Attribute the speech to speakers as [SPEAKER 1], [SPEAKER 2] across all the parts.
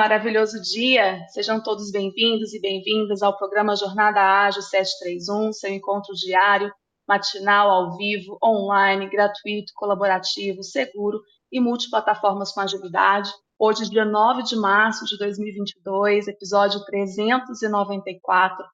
[SPEAKER 1] maravilhoso dia! Sejam todos bem-vindos e bem-vindas ao programa Jornada Ágil 731, seu encontro diário, matinal, ao vivo, online, gratuito, colaborativo, seguro e multiplataformas com agilidade. Hoje, dia 9 de março de 2022, episódio 394.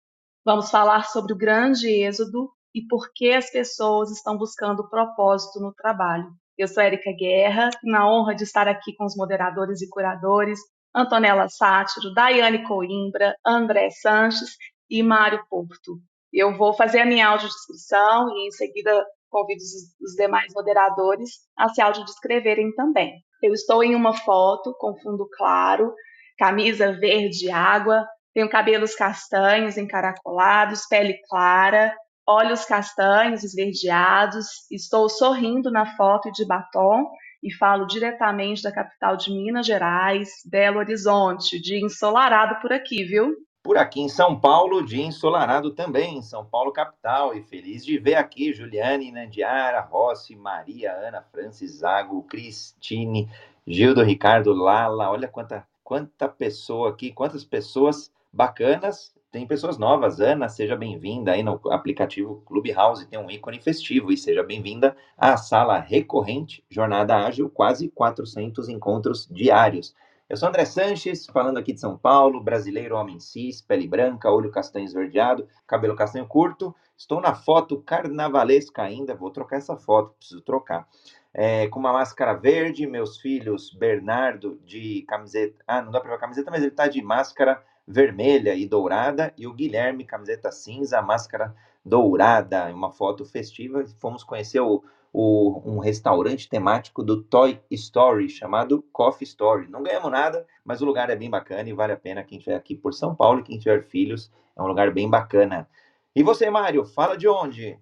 [SPEAKER 1] Vamos falar sobre o grande êxodo e por que as pessoas estão buscando propósito no trabalho. Eu sou Erika Guerra, na honra de estar aqui com os moderadores e curadores Antonella Sátiro, Daiane Coimbra, André Sanches e Mário Porto. Eu vou fazer a minha audiodescrição e em seguida convido os, demais moderadores a se audiodescreverem também. Eu estou em uma foto com fundo claro, camisa verde água, tenho cabelos castanhos encaracolados, pele clara, olhos castanhos esverdeados, estou sorrindo na foto de batom e falo diretamente da capital de Minas Gerais, Belo Horizonte, de ensolarado por aqui, viu?
[SPEAKER 2] Por aqui em São Paulo, de ensolarado também, São Paulo capital, e feliz de ver aqui Juliane, Nandiara, Rossi, Maria, Ana, Francis, Zago, Cristine, Gildo, Ricardo, Lala, olha quanta, quanta pessoa aqui, quantas pessoas bacanas tem pessoas novas. Ana, seja bem-vinda aí no aplicativo Clubhouse, tem um ícone festivo e seja bem-vinda à sala recorrente Jornada Ágil, quase 400 encontros diários. Eu sou André Sanches, falando aqui de São Paulo, brasileiro, homem cis, pele branca, olho castanho esverdeado, cabelo castanho curto. Estou na foto carnavalesca ainda, vou trocar essa foto, preciso trocar. É, com uma máscara verde, meus filhos, Bernardo de camiseta. Ah, não dá para ver a camiseta, mas ele está de máscara vermelha e dourada, e o Guilherme, camiseta cinza, máscara dourada, uma foto festiva. Fomos conhecer o, o, um restaurante temático do Toy Story, chamado Coffee Story. Não ganhamos nada, mas o lugar é bem bacana e vale a pena quem estiver aqui por São Paulo e quem tiver filhos, é um lugar bem bacana. E você, Mário, fala de onde?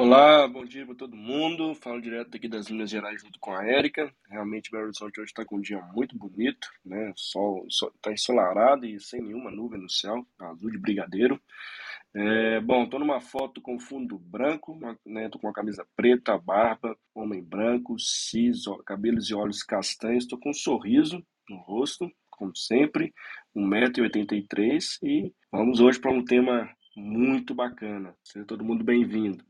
[SPEAKER 3] Olá, bom dia para todo mundo. Falo direto aqui das Minas Gerais junto com a Érica. Realmente Belo Horizonte hoje está com um dia muito bonito, né? Sol está ensolarado e sem nenhuma nuvem no céu, azul de brigadeiro. É, bom, estou numa foto com fundo branco, né? Tô com uma camisa preta, barba, homem branco, cis, cabelos e olhos castanhos. Estou com um sorriso no rosto, como sempre, 1,83m e vamos hoje para um tema muito bacana. Seja todo mundo bem-vindo.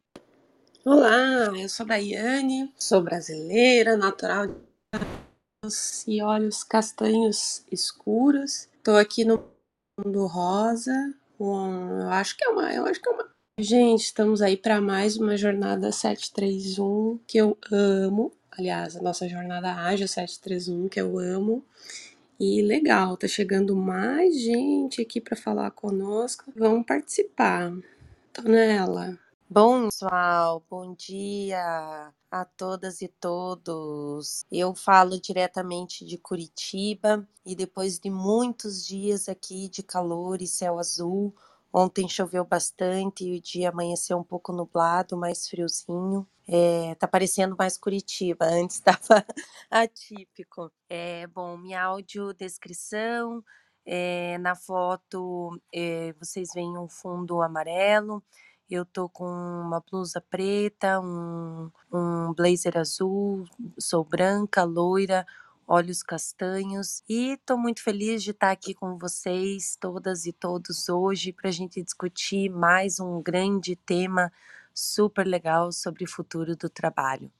[SPEAKER 4] Olá, eu sou Daiane, sou brasileira, natural de e olhos castanhos escuros. Estou aqui no mundo rosa. Um, eu acho que é uma, eu acho que é uma. Gente, estamos aí para mais uma jornada 731 que eu amo. Aliás, a nossa jornada ágil 731 que eu amo. E legal, tá chegando mais gente aqui para falar conosco. Vamos participar. Tô nela.
[SPEAKER 5] Bom, pessoal, bom dia a todas e todos. Eu falo diretamente de Curitiba e depois de muitos dias aqui de calor e céu azul, ontem choveu bastante e o dia amanheceu um pouco nublado, mais friozinho. É, tá parecendo mais Curitiba, antes estava atípico. É, bom, minha audiodescrição, é, na foto é, vocês veem um fundo amarelo, eu tô com uma blusa preta, um, um blazer azul, sou branca, loira, olhos castanhos e estou muito feliz de estar aqui com vocês, todas e todos hoje, para a gente discutir mais um grande tema super legal sobre o futuro do trabalho.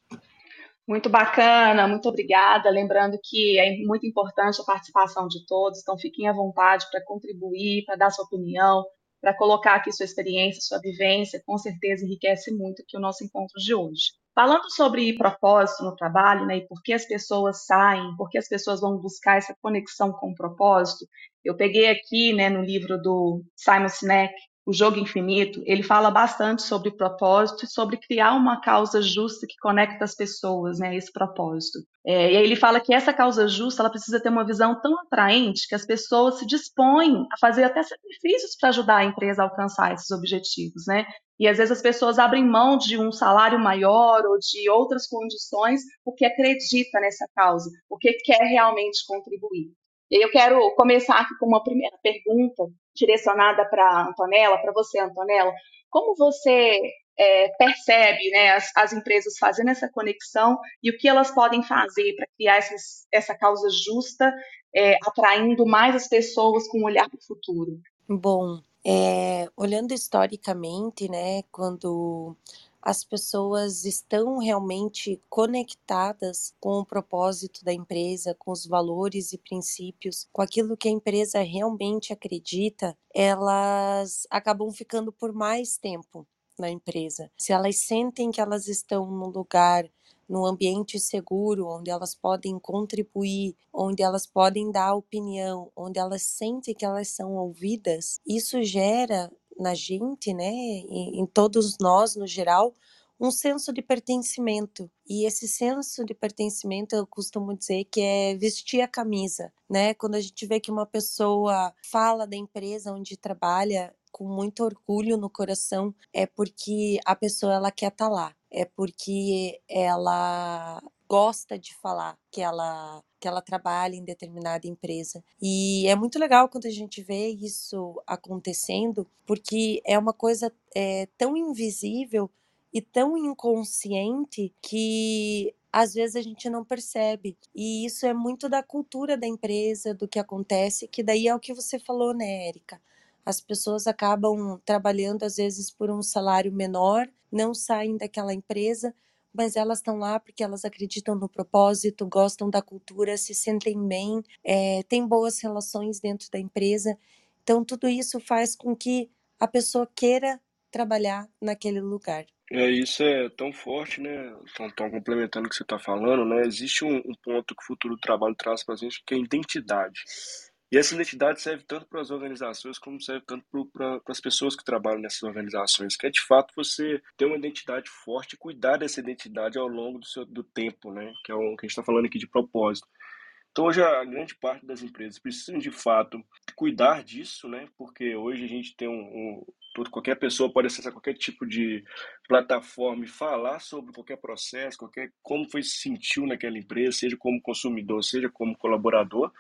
[SPEAKER 1] Muito bacana, muito obrigada. Lembrando que é muito importante a participação de todos, então fiquem à vontade para contribuir, para dar sua opinião, para colocar aqui sua experiência, sua vivência, com certeza enriquece muito aqui o nosso encontro de hoje. Falando sobre propósito no trabalho, né, e por que as pessoas saem, por que as pessoas vão buscar essa conexão com o propósito, eu peguei aqui, né, no livro do Simon Sinek, o Jogo Infinito, ele fala bastante sobre propósito e sobre criar uma causa justa que conecta as pessoas, né, esse propósito. É, e aí ele fala que essa causa justa, ela precisa ter uma visão tão atraente que as pessoas se dispõem a fazer até sacrifícios para ajudar a empresa a alcançar esses objetivos, né? E às vezes as pessoas abrem mão de um salário maior ou de outras condições porque acredita nessa causa, porque quer realmente contribuir. Eu quero começar aqui com uma primeira pergunta direcionada para Antonella, para você, Antonella. Como você é, percebe né, as, as, empresas fazendo essa conexão e o que elas podem fazer para criar essas, essa causa justa, é, atraindo mais as pessoas com um olhar para o futuro?
[SPEAKER 5] Bom, é, olhando historicamente, né, quando as pessoas estão realmente conectadas com o propósito da empresa, com os valores e princípios, com aquilo que a empresa realmente acredita, elas acabam ficando por mais tempo na empresa. Se elas sentem que elas estão num lugar num ambiente seguro, onde elas podem contribuir, onde elas podem dar opinião, onde elas sentem que elas são ouvidas, isso gera na gente, né, em, em todos nós no geral, um senso de pertencimento. E esse senso de pertencimento, eu costumo dizer que é vestir a camisa, né? Quando a gente vê que uma pessoa fala da empresa onde trabalha com muito orgulho no coração, é porque a pessoa ela quer estar tá lá, é porque ela gosta de falar que ela que ela trabalha em determinada empresa. E é muito legal quando a gente vê isso acontecendo, porque é uma coisa é, tão invisível e tão inconsciente que às vezes a gente não percebe. E isso é muito da cultura da empresa, do que acontece, que daí é o que você falou, né, Érica? As pessoas acabam trabalhando às vezes por um salário menor, não saem daquela empresa mas elas estão lá porque elas acreditam no propósito, gostam da cultura, se sentem bem, é, têm boas relações dentro da empresa. Então, tudo isso faz com que a pessoa queira trabalhar naquele lugar.
[SPEAKER 3] É, isso é tão forte, né? Tão, complementando o que você está falando, né? Existe um, um, ponto que o futuro do trabalho traz para a gente, que é a identidade. E essa identidade serve tanto para as organizações como serve tanto para as pessoas que trabalham nessas organizações, que é de fato você ter uma identidade forte e cuidar dessa identidade ao longo do, seu, do tempo, né? Que é o que a gente está falando aqui de propósito. Então hoje a grande parte das empresas precisam de fato cuidar disso, né? Porque hoje a gente tem um, um todo, qualquer pessoa pode acessar qualquer tipo de plataforma e falar sobre qualquer processo, qualquer como foi se sentiu naquela empresa, seja como consumidor, seja como colaborador.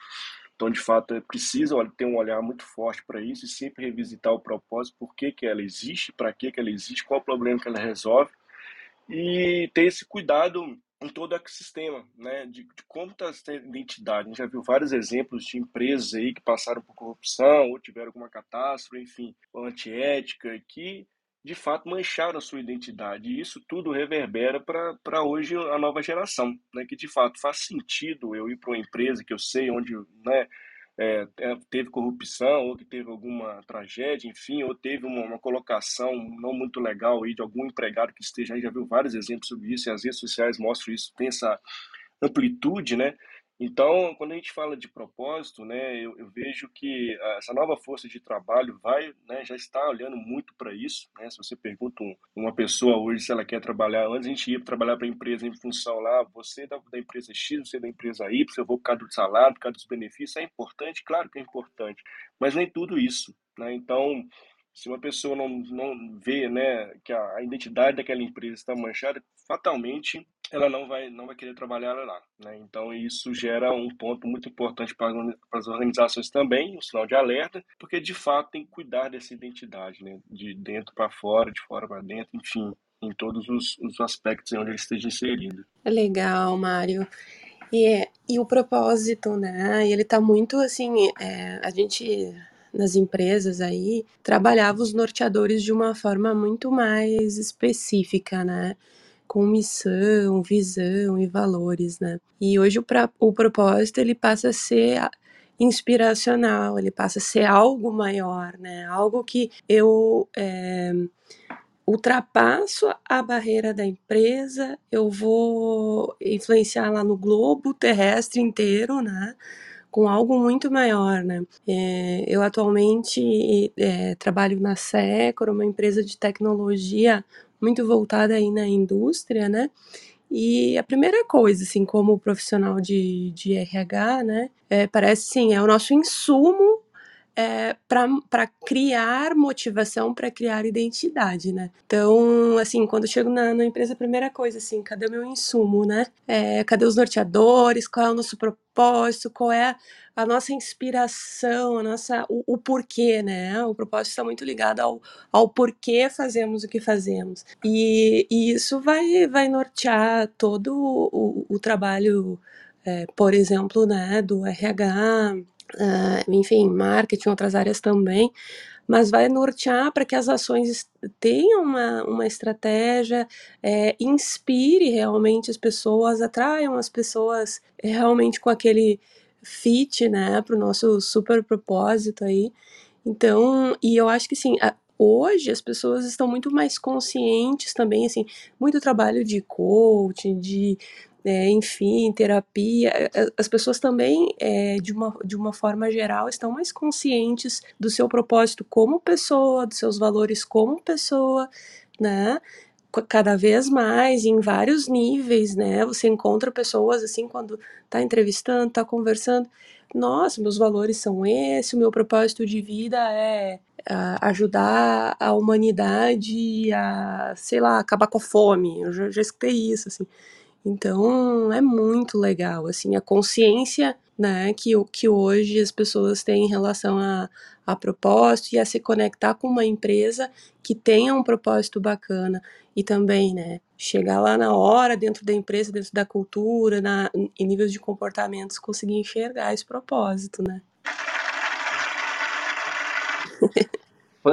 [SPEAKER 3] Então, de fato, é preciso ter um olhar muito forte para isso e sempre revisitar o propósito, por que, que ela existe, para que, que ela existe, qual o problema que ela resolve e ter esse cuidado em todo o ecossistema, né, de, de como está essa identidade. A gente já viu vários exemplos de empresas aí que passaram por corrupção ou tiveram alguma catástrofe, enfim, antiética, que de fato mancharam a sua identidade. E isso tudo reverbera para hoje a nova geração, né? que de fato faz sentido eu ir para uma empresa que eu sei onde né, é, é, teve corrupção, ou que teve alguma tragédia, enfim, ou teve uma, uma, colocação não muito legal aí de algum empregado que esteja aí, já viu vários exemplos sobre isso, e as redes sociais mostram isso, tem essa amplitude, né? Então, quando a gente fala de propósito, né, eu, eu, vejo que essa nova força de trabalho vai, né, já está olhando muito para isso. Né? Se você pergunta um, uma pessoa hoje se ela quer trabalhar, antes a gente ia trabalhar para a empresa em função lá, você da, da empresa X, você da empresa Y, eu vou por causa do salário, por causa dos benefícios, é importante, claro que é importante, mas nem tudo isso. Né? Então, se uma pessoa não, não vê né, que a, a identidade daquela empresa está manchada, fatalmente ela não vai não vai querer trabalhar lá, né? Então isso gera um ponto muito importante para, as organizações também, um sinal de alerta, porque de fato tem que cuidar dessa identidade, né? De dentro para fora, de fora para dentro, enfim, em todos os, os aspectos onde ele esteja inserido.
[SPEAKER 4] Legal, Mário. E, é, e o propósito, né? Ele está muito assim, é, a gente nas empresas aí trabalhava os norteadores de uma forma muito mais específica, né? Com missão, visão e valores, né? E hoje o, pra, o propósito ele passa a ser inspiracional, ele passa a ser algo maior, né? Algo que eu é, ultrapasso a barreira da empresa, eu vou influenciar lá no globo terrestre inteiro, né? Com algo muito maior, né? É, eu atualmente é, trabalho na Secor, uma empresa de tecnologia muito voltada aí na indústria, né? E a primeira coisa, assim, como profissional de, de RH, né, é, parece sim, é o nosso insumo é, para criar motivação, para criar identidade, né? Então, assim, quando eu chego na, na, empresa, a primeira coisa, assim, cadê o meu insumo, né? É, cadê os norteadores? Qual é o nosso propósito? Qual é a nossa inspiração, a nossa, o, o porquê, né? O propósito está muito ligado ao, ao porquê fazemos o que fazemos. E, e isso vai, vai nortear todo o, o trabalho, é, por exemplo, né, do RH, uh, enfim, marketing, outras áreas também, mas vai nortear para que as ações tenham uma, uma estratégia, é, inspire realmente as pessoas, atraiam as pessoas realmente com aquele fit, né, para o nosso super propósito aí. Então, e eu acho que sim, hoje as pessoas estão muito mais conscientes também, assim, muito trabalho de coaching, de é, enfim, terapia, é, é, as pessoas também, é, de, uma, de uma forma geral, estão mais conscientes do seu propósito como pessoa, dos seus valores como pessoa, né? Cada vez mais, em vários níveis, né? Você encontra pessoas assim quando tá entrevistando, tá conversando. Nossa, meus valores são esse, o meu propósito de vida é ajudar a humanidade a, sei lá, acabar com a fome. Eu já, já escutei isso, assim. Então é muito legal, assim, a consciência né, que, que hoje as pessoas têm em relação a, a propósito e a se conectar com uma empresa que tenha um propósito bacana e também, né, chegar lá na hora, dentro da empresa, dentro da cultura, na, em níveis de comportamentos, conseguir enxergar esse propósito, né.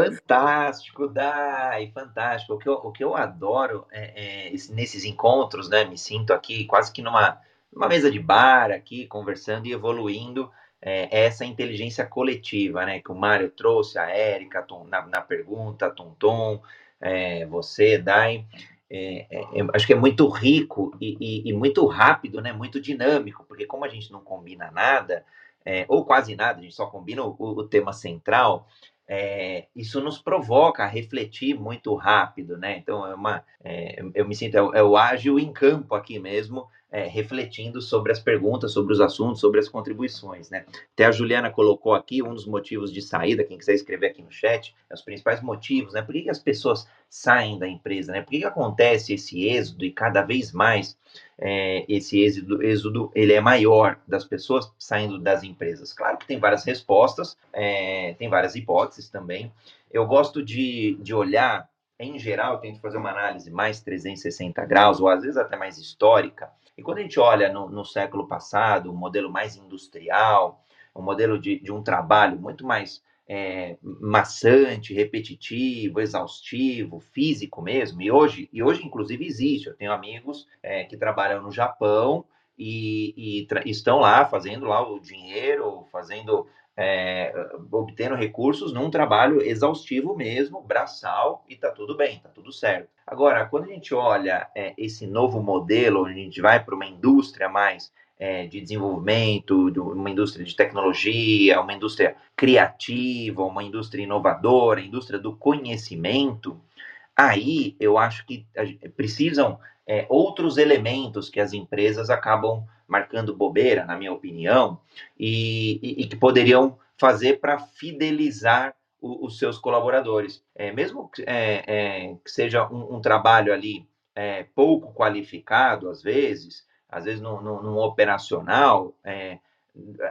[SPEAKER 2] Fantástico, Dai, fantástico. O que eu, o que eu adoro é, é, nesses encontros, né? Me sinto aqui quase que numa, numa mesa de bar aqui, conversando e evoluindo é, essa inteligência coletiva, né? Que o Mário trouxe, a Érica na, na pergunta, Tonton, é, você, Dai. É, é, acho que é muito rico e, e, e, muito rápido, né? Muito dinâmico, porque como a gente não combina nada, é, ou quase nada, a gente só combina o, o tema central, é, isso nos provoca a refletir muito rápido, né? Então, é uma, é, eu me sinto, é, é, o ágil em campo aqui mesmo, é, refletindo sobre as perguntas, sobre os assuntos, sobre as contribuições, né? Até a Juliana colocou aqui um dos motivos de saída, quem quiser escrever aqui no chat, é os principais motivos, né? Por que, que as pessoas saem da empresa, né? Por que, que acontece esse êxodo e cada vez mais é, esse êxodo, êxodo ele é maior das pessoas saindo das empresas? Claro que tem várias respostas, é, tem várias hipóteses também. Eu gosto de, de olhar, em geral, tento fazer uma análise mais 360 graus, ou às vezes até mais histórica. E quando a gente olha no, no século passado, um modelo mais industrial, um modelo de, de um trabalho muito mais é, maçante, repetitivo, exaustivo, físico mesmo. E hoje, e hoje inclusive, existe. Eu tenho amigos é, que trabalham no Japão e, e estão lá fazendo lá o dinheiro, fazendo, é, obtendo recursos num trabalho exaustivo mesmo, braçal, e tá tudo bem, tá tudo certo. Agora, quando a gente olha é, esse novo modelo, onde a gente vai para uma indústria mais é, de desenvolvimento, de uma indústria de tecnologia, uma indústria criativa, uma indústria inovadora, indústria do conhecimento, aí eu acho que precisam é, outros elementos que as empresas acabam marcando bobeira, na minha opinião, e, e, e que poderiam fazer para fidelizar o, os seus colaboradores. É, mesmo que, é, é que seja um, um, trabalho ali é, pouco qualificado, às vezes, às vezes no operacional, é,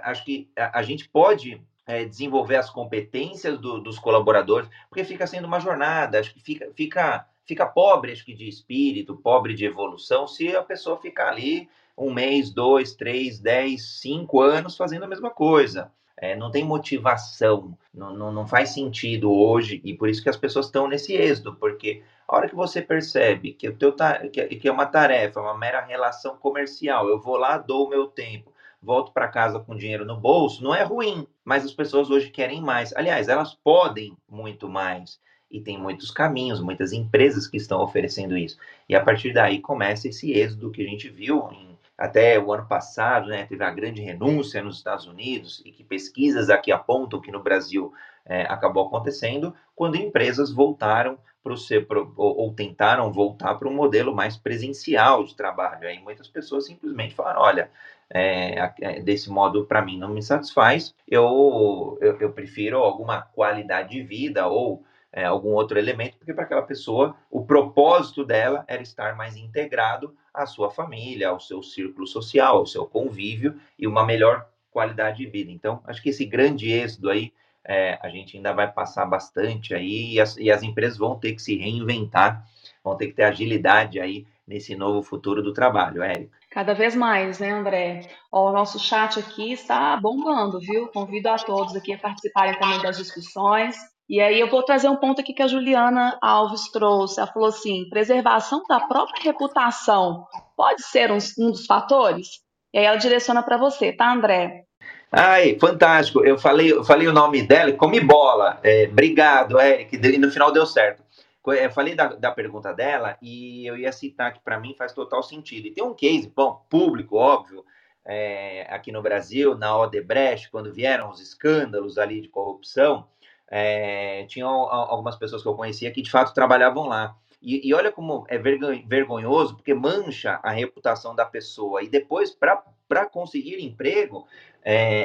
[SPEAKER 2] acho que a, a, gente pode é, desenvolver as competências do, dos colaboradores, porque fica sendo uma jornada, acho que fica, fica, fica pobre acho que de espírito, pobre de evolução, se a pessoa ficar ali um mês, dois, três, dez, cinco anos fazendo a mesma coisa. É, não tem motivação, não, não, não, faz sentido hoje, e por isso que as pessoas estão nesse êxodo, porque a hora que você percebe que, o teu que é uma tarefa, uma mera relação comercial, eu vou lá, dou o meu tempo, volto para casa com dinheiro no bolso, não é ruim, mas as pessoas hoje querem mais. Aliás, elas podem muito mais. E tem muitos caminhos, muitas empresas que estão oferecendo isso. E a partir daí começa esse êxodo que a gente viu em até o ano passado, né, teve a grande renúncia nos Estados Unidos e que pesquisas aqui apontam que no Brasil é, acabou acontecendo quando empresas voltaram para o ou, ou tentaram voltar para um modelo mais presencial de trabalho. Aí muitas pessoas simplesmente falaram, olha, é, é desse modo para mim não me satisfaz, eu, eu, eu prefiro alguma qualidade de vida ou é, algum outro elemento, porque para aquela pessoa o propósito dela era estar mais integrado à sua família, ao seu círculo social, ao seu convívio e uma melhor qualidade de vida. Então, acho que esse grande êxodo aí é, a gente ainda vai passar bastante aí e as, e as empresas vão ter que se reinventar, vão ter que ter agilidade aí nesse novo futuro do trabalho, Érica.
[SPEAKER 1] Cada vez mais, né, André? Ó, o nosso chat aqui está bombando, viu? Convido a todos aqui a participarem também das discussões. E aí eu vou trazer um ponto aqui que a Juliana Alves trouxe. Ela falou assim: preservação da própria reputação pode ser um, um dos fatores? E aí ela direciona para você, tá, André?
[SPEAKER 2] Ai, fantástico. Eu falei, eu falei o nome dela, come bola. É, obrigado, Eric. E no final deu certo. Eu falei da, da pergunta dela e eu ia citar que para mim faz total sentido. E tem um case, bom, público, óbvio, é, aqui no Brasil, na Odebrecht, quando vieram os escândalos ali de corrupção, é, algumas pessoas que eu conhecia que de fato trabalhavam lá. E, e olha como é vergonhoso, porque mancha a reputação da pessoa. E depois, para conseguir emprego,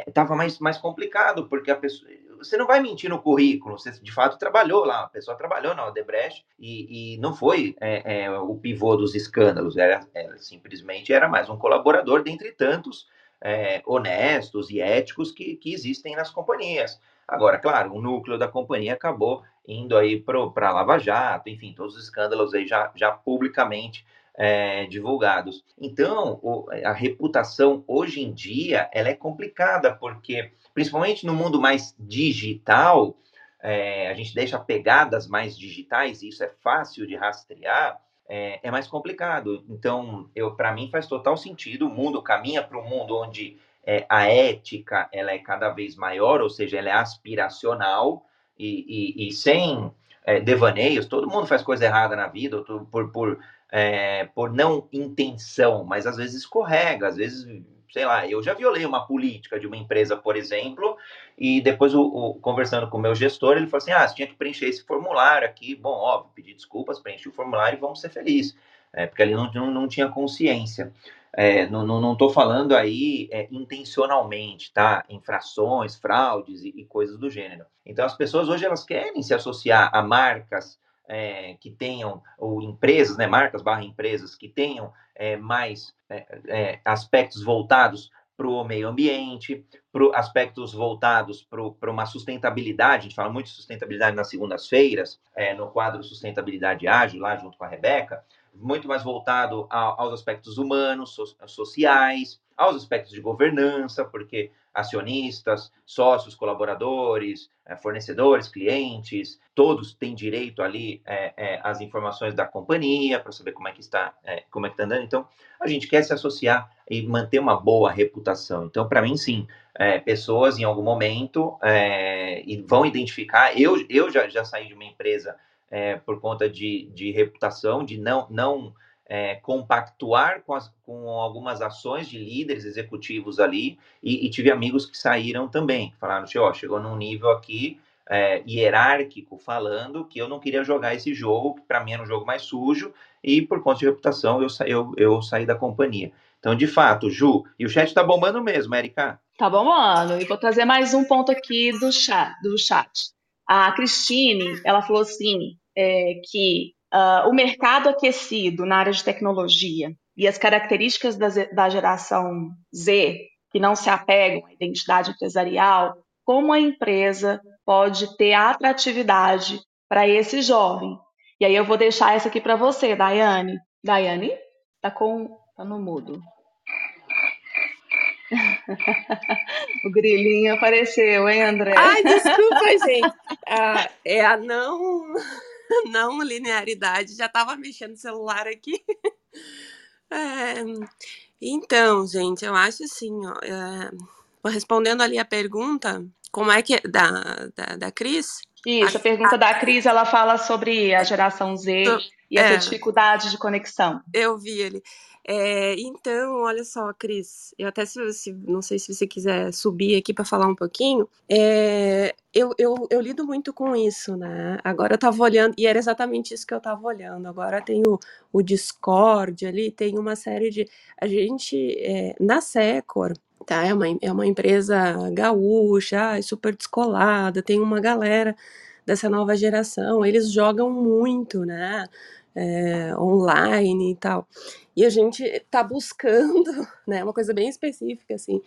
[SPEAKER 2] estava é, mais, mais complicado, porque a pessoa. Você não vai mentir no currículo, você de fato trabalhou lá, a pessoa trabalhou na Odebrecht e, e não foi é, é, o pivô dos escândalos, era, era, simplesmente era mais um colaborador dentre tantos é, honestos e éticos que, que existem nas companhias. Agora, claro, o núcleo da companhia acabou indo aí para Lava Jato, enfim, todos os escândalos aí já, já publicamente é, divulgados. Então, o, a reputação hoje em dia ela é complicada, porque, principalmente no mundo mais digital, é, a gente deixa pegadas mais digitais, e isso é fácil de rastrear, é, é mais complicado. Então, para mim faz total sentido, o mundo caminha para um mundo onde é, a ética ela é cada vez maior, ou seja, ela é aspiracional e, e, e sem é, devaneios. Todo mundo faz coisa errada na vida por, por, é, por não intenção, mas às vezes escorrega, às vezes, sei lá, eu já violei uma política de uma empresa, por exemplo, e depois, o, o, conversando com o meu gestor, ele falou assim: ah, você tinha que preencher esse formulário aqui. Bom, óbvio, pedir desculpas, preenchi o formulário e vamos ser felizes. É, porque ele não, não, não tinha consciência. É, não estou falando aí é, intencionalmente, tá? Infrações, fraudes e, e, coisas do gênero. Então, as pessoas hoje elas querem se associar a marcas é, que tenham, ou empresas, né? Marcas barra empresas que tenham é, mais é, é, aspectos voltados para o meio ambiente, para aspectos voltados para uma sustentabilidade. A gente fala muito de sustentabilidade nas segundas-feiras, no quadro Sustentabilidade Ágil, lá junto com a Rebeca muito mais voltado a, aos aspectos humanos, so, sociais, aos aspectos de governança, porque acionistas, sócios, colaboradores, é, fornecedores, clientes, todos têm direito ali é, é, às informações da companhia para saber como é que está, é, como é que está andando. Então, a gente quer se associar e manter uma boa reputação. Então, para mim, sim, pessoas em algum momento vão identificar. Eu, eu já, já saí de uma empresa é, por conta de, de reputação, de não, não é, compactuar com, as, com algumas ações de líderes executivos ali, e, e tive amigos que saíram também, que falaram, ó, chegou num nível aqui é, hierárquico falando que eu não queria jogar esse jogo, que para mim era um jogo mais sujo, e por conta de reputação eu, sa eu, eu saí da companhia. Então, de fato, Ju, e o chat está bombando mesmo, Erika.
[SPEAKER 1] Tá bombando. E vou trazer mais um ponto aqui do chat. Do chat. A Cristine, ela falou assim, é, que uh, o mercado aquecido na área de tecnologia e as características da, da geração Z, que não se apegam à identidade empresarial, como a empresa pode ter atratividade para esse jovem. E aí eu vou deixar essa aqui para você, Daiane. Daiane, tá com tá no mudo. o grilinho apareceu, hein, André?
[SPEAKER 4] Ai, desculpa, gente. Ah, é a não, não linearidade. Já estava mexendo no celular aqui. É, então, gente, eu acho assim, ó, é, respondendo ali a pergunta, como é que é da, da, da Cris?
[SPEAKER 1] Isso, a, a pergunta a, da Cris, ela fala sobre a geração Z e essa é, dificuldade de conexão.
[SPEAKER 4] Eu vi ele. É, então, olha só, Cris, eu até se, se, não sei se você quiser subir aqui para falar um pouquinho, é, eu, eu, eu, lido muito com isso, né? Agora eu estava olhando, e era exatamente isso que eu estava olhando. Agora tem o, o Discord ali, tem uma série de. A gente, é, na Secor, tá? É uma, é uma empresa gaúcha, super descolada, tem uma galera dessa nova geração, eles jogam muito, né? É, online e tal. E a gente está buscando, né, uma coisa bem específica, assim,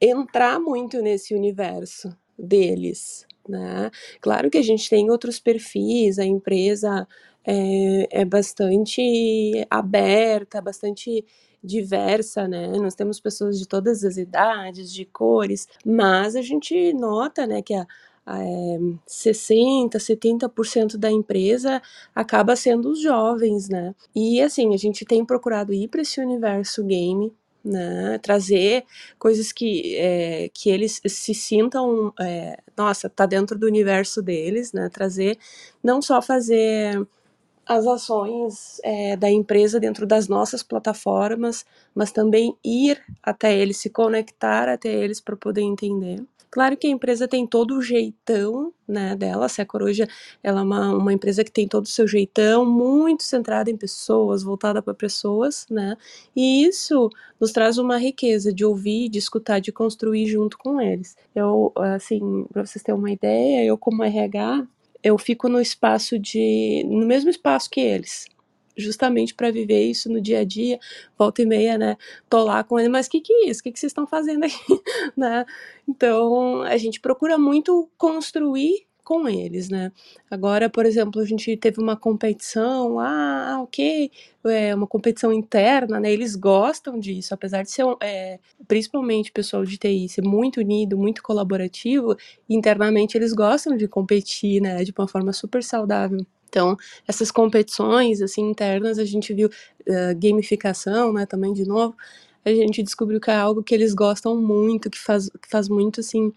[SPEAKER 4] entrar muito nesse universo deles, né? Claro que a gente tem outros perfis, a empresa é, é bastante aberta, bastante diversa, né? Nós temos pessoas de todas as idades, de cores, mas a gente nota, né, que a, é, 60, 70% da empresa acaba sendo os jovens, né? E assim, a gente tem procurado ir para esse universo game, né? Trazer coisas que, é, que eles se sintam, é, nossa, tá dentro do universo deles, né? Trazer, não só fazer as ações é, da empresa dentro das nossas plataformas, mas também ir até eles, se conectar até eles para poder entender. Claro que a empresa tem todo o jeitão né, dela, a hoje ela é uma, uma empresa que tem todo o seu jeitão, muito centrada em pessoas, voltada para pessoas, né, e isso nos traz uma riqueza de ouvir, de escutar, de construir junto com eles. Eu, assim, para vocês terem uma ideia, eu como RH, eu fico no espaço de, no mesmo espaço que eles, justamente para viver isso no dia a dia, volta e meia, né? Tô lá com ele, mas o que, que é isso? O que, que vocês estão fazendo aqui? né? Então, a gente procura muito construir com eles, né? Agora, por exemplo, a gente teve uma competição, ah, ok, é uma competição interna, né? Eles gostam disso, apesar de ser, é, principalmente o pessoal de TI, ser muito unido, muito colaborativo, internamente eles gostam de competir, né? De uma forma super saudável. Então, essas competições assim internas, a gente viu uh, gamificação, né, também de novo, a gente descobriu que é algo que eles gostam muito, que faz, que faz muito assim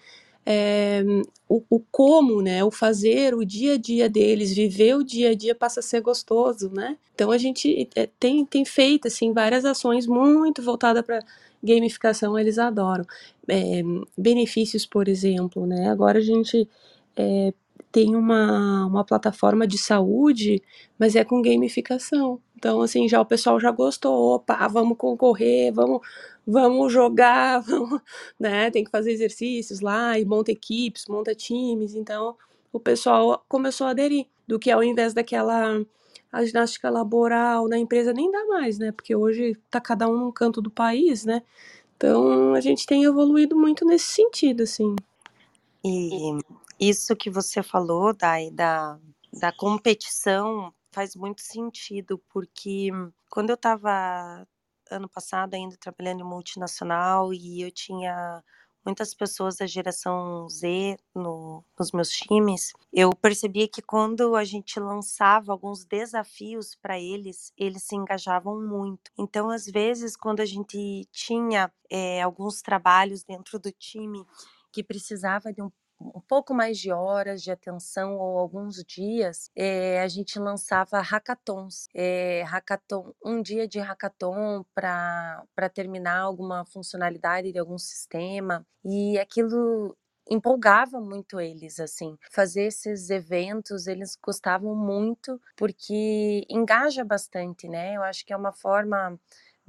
[SPEAKER 4] é, o, o, como, né, o fazer, o dia a dia deles, viver o dia a dia passa a ser gostoso, né? Então a gente é, tem, tem feito assim várias ações muito voltadas para gamificação, eles adoram. É, benefícios, por exemplo, né? Agora a gente tem uma, uma plataforma de saúde, mas é com gamificação. Então, assim, já o pessoal já gostou, opa, vamos concorrer, vamos, vamos jogar, vamos, né? Tem que fazer exercícios lá e monta equipes, monta times. Então, o pessoal começou a aderir, do que ao invés daquela a ginástica laboral na empresa nem dá mais, né? Porque hoje tá cada um num canto do país, né? Então, a gente tem evoluído muito nesse sentido, assim.
[SPEAKER 5] E isso que você falou, Dai, da, da competição faz muito sentido, porque quando eu estava ano passado ainda trabalhando em multinacional e eu tinha muitas pessoas da geração Z no, nos meus times, eu percebia que quando a gente lançava alguns desafios para eles, eles se engajavam muito. Então, às vezes, quando a gente tinha é, alguns trabalhos dentro do time que precisava de um um pouco mais de horas de atenção ou alguns dias, é, a gente lançava hackathons. É, hackathon um dia de hackathon para terminar alguma funcionalidade de algum sistema. E aquilo empolgava muito eles assim fazer esses eventos eles gostavam muito porque engaja bastante né eu acho que é uma forma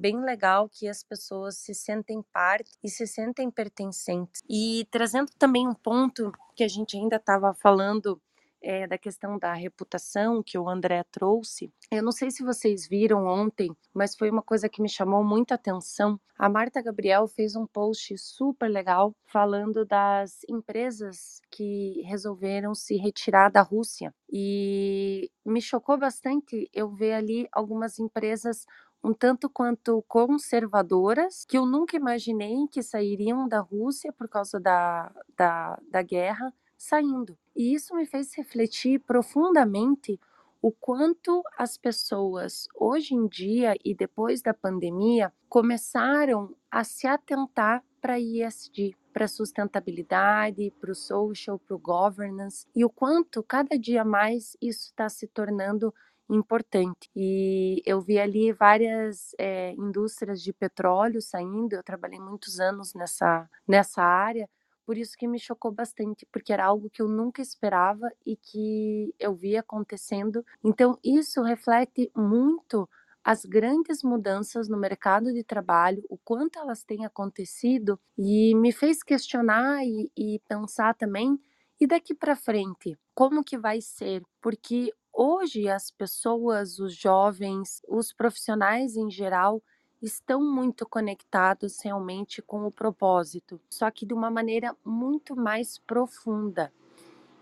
[SPEAKER 5] bem legal que as pessoas se sentem parte e se sentem pertencentes. E trazendo também um ponto que a gente ainda estava falando é, da questão da reputação que o André trouxe. Eu não sei se vocês viram ontem, mas foi uma coisa que me chamou muita atenção. A Marta Gabriel fez um post super legal falando das empresas que resolveram se retirar da Rússia. E me chocou bastante eu ver ali algumas empresas um tanto quanto conservadoras, que eu nunca imaginei que sairiam da Rússia por causa da, da, da guerra, saindo. E isso me fez refletir profundamente o quanto as pessoas hoje em dia e depois da pandemia começaram a se atentar para ISD, para sustentabilidade, para o social, para o governance e o quanto cada dia mais isso está se tornando importante. E eu vi ali várias é, indústrias de petróleo saindo, eu trabalhei muitos anos nessa, nessa área, por isso que me chocou bastante, porque era algo que eu nunca esperava e que eu vi acontecendo. Então, isso reflete muito as grandes mudanças no mercado de trabalho, o quanto elas têm acontecido, e me fez questionar e, e pensar também, e daqui para frente, como que vai ser? Porque hoje as pessoas, os jovens, os profissionais em geral, estão muito conectados realmente com o propósito, só que de uma maneira muito mais profunda.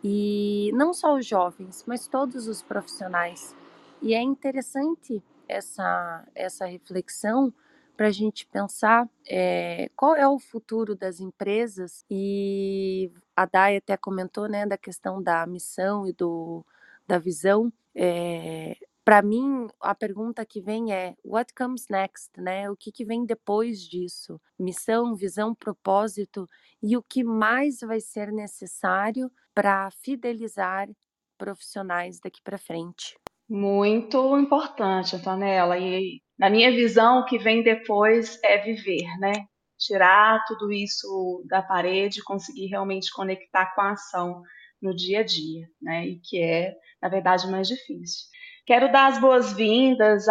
[SPEAKER 5] E não só os jovens, mas todos os profissionais. E é interessante essa, essa reflexão para a gente pensar é, qual é o futuro das empresas e a Dai até comentou né, da questão da missão e do, da visão. É, para mim, a pergunta que vem é: what comes next? Né? O que, que vem depois disso? Missão, visão, propósito e o que mais vai ser necessário para fidelizar profissionais daqui para frente?
[SPEAKER 1] Muito importante, Antonella. E na minha visão, o que vem depois é viver, né? Tirar tudo isso da parede, conseguir realmente conectar com a ação no dia a dia, né? E que é, na verdade, mais difícil. Quero dar as boas-vindas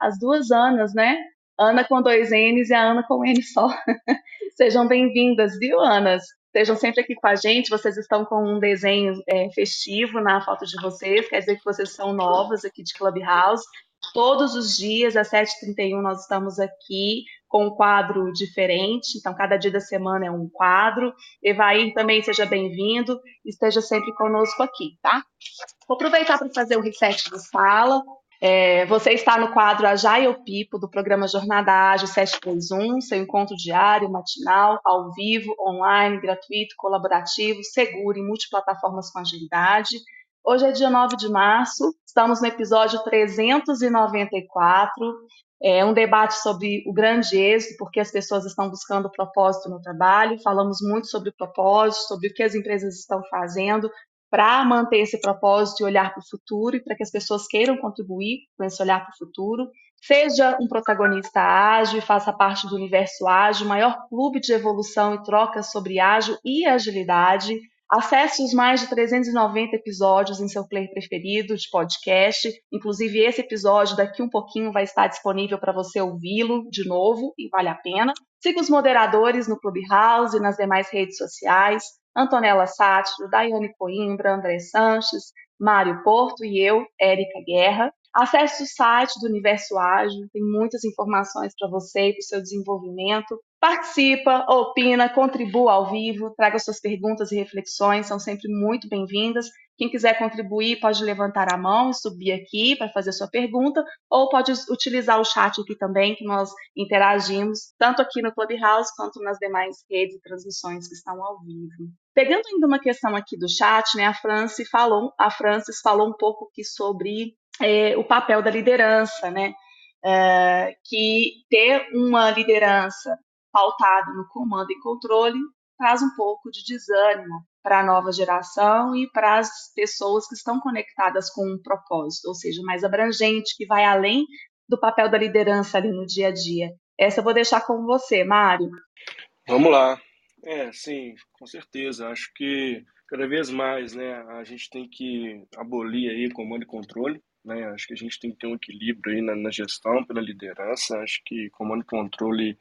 [SPEAKER 1] às duas Anas, né? Ana com dois N's e a Ana com um N só. Sejam bem-vindas, viu, Anas? Estejam sempre aqui com a gente. Vocês estão com um desenho é, festivo na foto de vocês, quer dizer que vocês são novas aqui de Clubhouse. Todos os dias, às 7h31, nós estamos aqui com um quadro diferente. Então, cada dia da semana é um quadro. Evair também seja bem-vindo. Esteja sempre conosco aqui, tá? Vou aproveitar para fazer o reset da sala. É, você está no quadro Agile Pipo, do programa Jornada Ágil 731, seu encontro diário, matinal, ao vivo, online, gratuito, colaborativo, seguro e multiplataformas com agilidade. Hoje é dia 9 de março, estamos no episódio 394, é um debate sobre o grande êxito, porque as pessoas estão buscando propósito no trabalho. Falamos muito sobre propósito, sobre o que as empresas estão fazendo para manter esse propósito e olhar para o futuro e para que as pessoas queiram contribuir com esse olhar para o futuro. Seja um protagonista ágil e faça parte do universo ágil, maior clube de evolução e troca sobre ágil e agilidade. Acesse os mais de 390 episódios em seu player preferido de podcast. Inclusive, esse episódio daqui um pouquinho vai estar disponível para você ouvi-lo de novo e vale a pena. Siga os moderadores no Clubhouse e nas demais redes sociais. Antonella Sátiro, Daiane Coimbra, André Sanches, Mário Porto e eu, Érica Guerra. Acesse o site do Universo Ágil, tem muitas informações para você e para o seu desenvolvimento. Participa, opina, contribua ao vivo, traga suas perguntas e reflexões, são sempre muito bem-vindas. Quem quiser contribuir pode levantar a mão e subir aqui para fazer sua pergunta, ou pode utilizar o chat aqui também, que nós interagimos, tanto aqui no Clubhouse quanto nas demais redes e transmissões que estão ao vivo. Pegando ainda uma questão aqui do chat, né, a Francis falou, a Francis falou um pouco aqui sobre é, o papel da liderança, né? É, que ter uma liderança pautada no comando e controle traz um pouco de desânimo para a nova geração e para as pessoas que estão conectadas com um propósito, ou seja, mais abrangente, que vai além do papel da liderança ali no dia a dia. Essa eu vou deixar com você, Mário.
[SPEAKER 3] Vamos lá. É, sim, com certeza. Acho que cada vez mais, né, a gente tem que abolir aí comando e controle. Né? Acho que a gente tem que ter um equilíbrio aí na, na gestão, pela liderança. Acho que comando e controle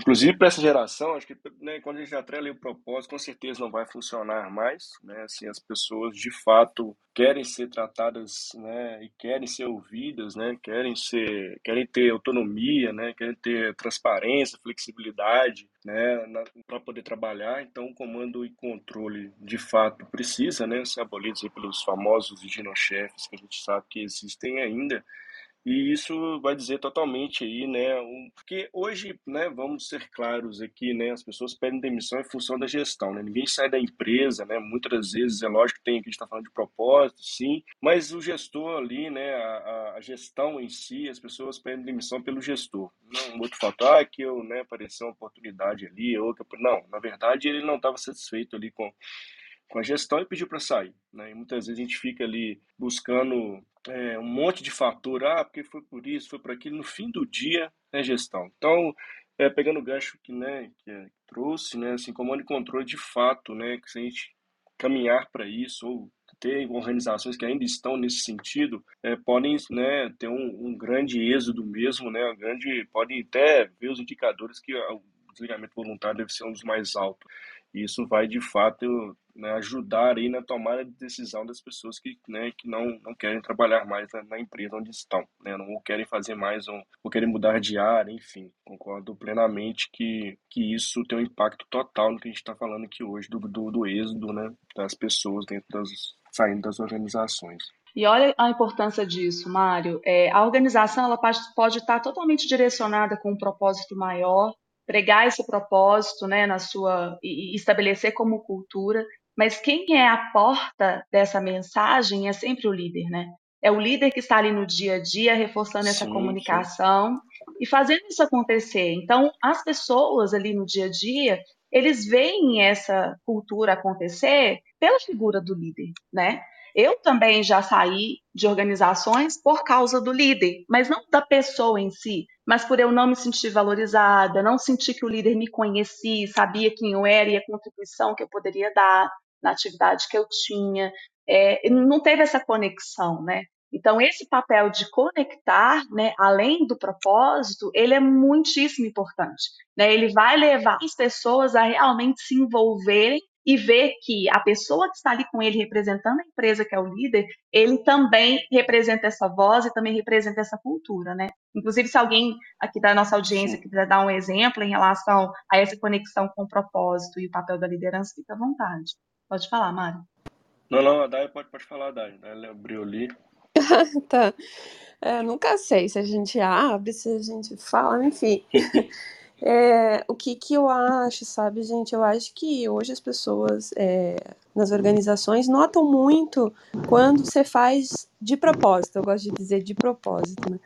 [SPEAKER 3] Inclusive para essa geração, acho que né, quando a gente atrela o propósito, com certeza não vai funcionar mais, né? Assim, as pessoas de fato querem ser tratadas, né, e querem ser ouvidas, né? Querem ser, querem ter autonomia, né? Querem ter transparência, flexibilidade, né, para poder trabalhar. Então, o comando e controle de fato precisa, né, ser abolido pelos famosos ginocchefes que a gente sabe que existem ainda e isso vai dizer totalmente aí, né, um, porque hoje, né, vamos ser claros aqui, né, as pessoas pedem demissão em função da gestão, né, ninguém sai da empresa, né, muitas vezes, é lógico que tem, que a gente está falando de propósito, sim, mas o gestor ali, né, a, a gestão em si, as pessoas pedem demissão pelo gestor, não outro fator, ah, que eu, né, apareceu uma oportunidade ali, outra, não, na verdade ele não estava satisfeito ali com com a gestão e pediu para sair. Né? E muitas vezes a gente fica ali buscando é, um monte de fator, ah, porque foi por isso, foi por aquilo. No fim do dia, é gestão. Então, é, pegando o gancho que, né, que, é, trouxe, né, assim, comando e controle de fato, né, que se a gente caminhar para isso, ou ter organizações que ainda estão nesse sentido, é, podem né, ter um, um, grande êxodo mesmo, né, grande, podem até ver os indicadores que o desligamento voluntário deve ser um dos mais altos. Isso vai, de fato, né, ajudar aí na tomada de decisão das pessoas que, né, que não, não querem trabalhar mais na, empresa onde estão, né, não querem fazer mais, um, ou querem mudar de área, enfim. Concordo plenamente que, que isso tem um impacto total no que a gente está falando aqui hoje, do, do, do êxodo né, das pessoas dentro das, saindo das organizações.
[SPEAKER 1] E olha a importância disso, Mário. É, a organização ela pode, pode estar totalmente direcionada com um propósito maior, pregar esse propósito né, na sua e estabelecer como cultura, mas quem é a porta dessa mensagem é sempre o líder, né? É o líder que está ali no dia a dia, reforçando sim, essa comunicação sim. e fazendo isso acontecer. Então, as pessoas ali no dia a dia, eles veem essa cultura acontecer pela figura do líder, né? Eu também já saí de organizações por causa do líder, mas não da pessoa em si, mas por eu não me sentir valorizada, não sentir que o líder me conhecia, sabia quem eu era e a contribuição que eu poderia dar na atividade que eu tinha. É, não teve essa conexão, né? Então, esse papel de conectar, né, além do propósito, ele é muitíssimo importante. Né? Ele vai levar as pessoas a realmente se envolverem e ver que a pessoa que está ali com ele representando a empresa que é o líder, ele também representa essa voz e também representa essa cultura, né? Inclusive, se alguém aqui da nossa audiência Sim. quiser dar um exemplo em relação a essa conexão com o propósito e o papel da liderança, fica à vontade. Pode falar, Mário.
[SPEAKER 3] Não, não, a Dai pode, pode falar, Dai. Ela abriu ali.
[SPEAKER 4] tá. É, nunca sei se a gente abre, se a gente fala, enfim. É, o que, que eu acho, sabe, gente? Eu acho que hoje as pessoas é, nas organizações notam muito quando você faz de propósito, eu gosto de dizer de propósito, né?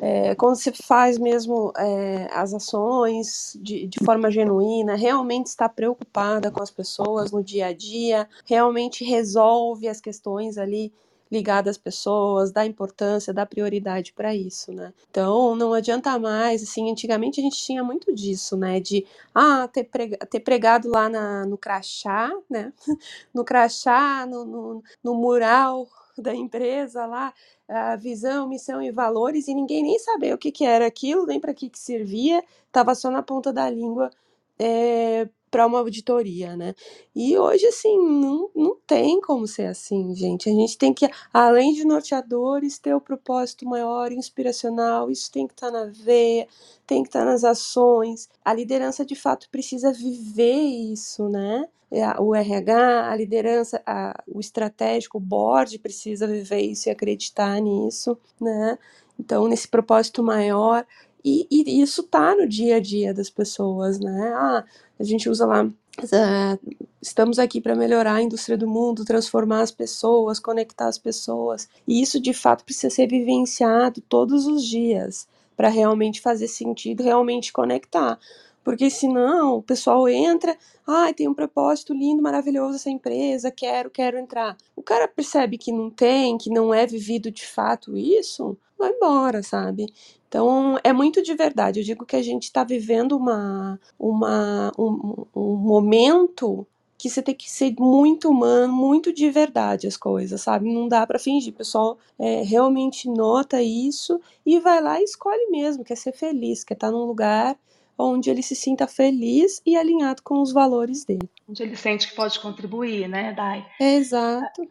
[SPEAKER 4] É, quando você faz mesmo é, as ações de, de forma genuína, realmente está preocupada com as pessoas no dia a dia, realmente resolve as questões ali ligada às pessoas, dá importância, dá prioridade para isso, né? Então não adianta mais, assim, antigamente a gente tinha muito disso, né? De ah, ter, ter pregado lá na, no crachá, né? No crachá, no, no, no mural da empresa lá, a visão, missão e valores, e ninguém nem sabia o que, que era aquilo, nem para que, que servia, estava só na ponta da língua é, para uma auditoria, né? E hoje, assim, não, não tem como ser assim, gente. A gente tem que, além de norteadores, ter o propósito maior, inspiracional, isso tem que estar tá na veia, tem que estar tá nas ações. A liderança, de fato, precisa viver isso, né? É, o RH, a liderança, a, o estratégico, o board precisa viver isso e acreditar nisso, né? Então, nesse propósito maior, e, e, isso tá no dia a dia das pessoas, né? Ah, a gente usa lá. Estamos aqui para melhorar a indústria do mundo, transformar as pessoas, conectar as pessoas. E isso de fato precisa ser vivenciado todos os dias para realmente fazer sentido, realmente conectar. Porque senão o pessoal entra, ah, tem um propósito lindo, maravilhoso essa empresa, quero, quero entrar. O cara percebe que não tem, que não é vivido de fato isso, vai embora, sabe? Então é muito de verdade. Eu digo que a gente está vivendo uma, uma, um, um momento que você tem que ser muito humano, muito de verdade as coisas, sabe? Não dá para fingir. O pessoal é, realmente nota isso e vai lá e escolhe mesmo, quer ser feliz, quer estar tá num lugar onde ele se sinta feliz e alinhado com os valores dele.
[SPEAKER 1] Onde ele sente que pode contribuir, né, Dai?
[SPEAKER 4] exato.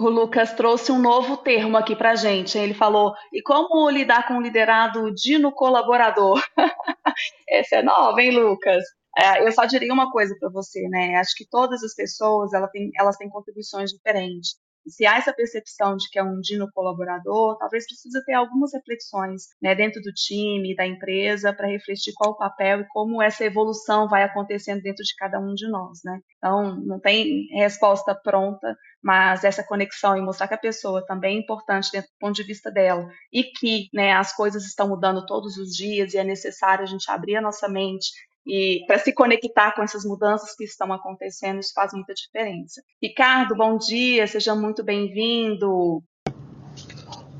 [SPEAKER 1] O Lucas trouxe um novo termo aqui para gente. Ele falou: e como lidar com o liderado dino colaborador? Essa é nova, hein, Lucas? É, eu só diria uma coisa para você, né? Acho que todas as pessoas elas têm, elas têm contribuições diferentes se há essa percepção de que é um dino colaborador, talvez precise ter algumas reflexões né, dentro do time, da empresa, para refletir qual o papel e como essa evolução vai acontecendo dentro de cada um de nós. Né? Então, não tem resposta pronta, mas essa conexão e mostrar que a pessoa também é importante dentro do ponto de vista dela e que né, as coisas estão mudando todos os dias e é necessário a gente abrir a nossa mente e para se conectar com essas mudanças que estão acontecendo, isso faz muita diferença. Ricardo, bom dia, seja muito bem-vindo.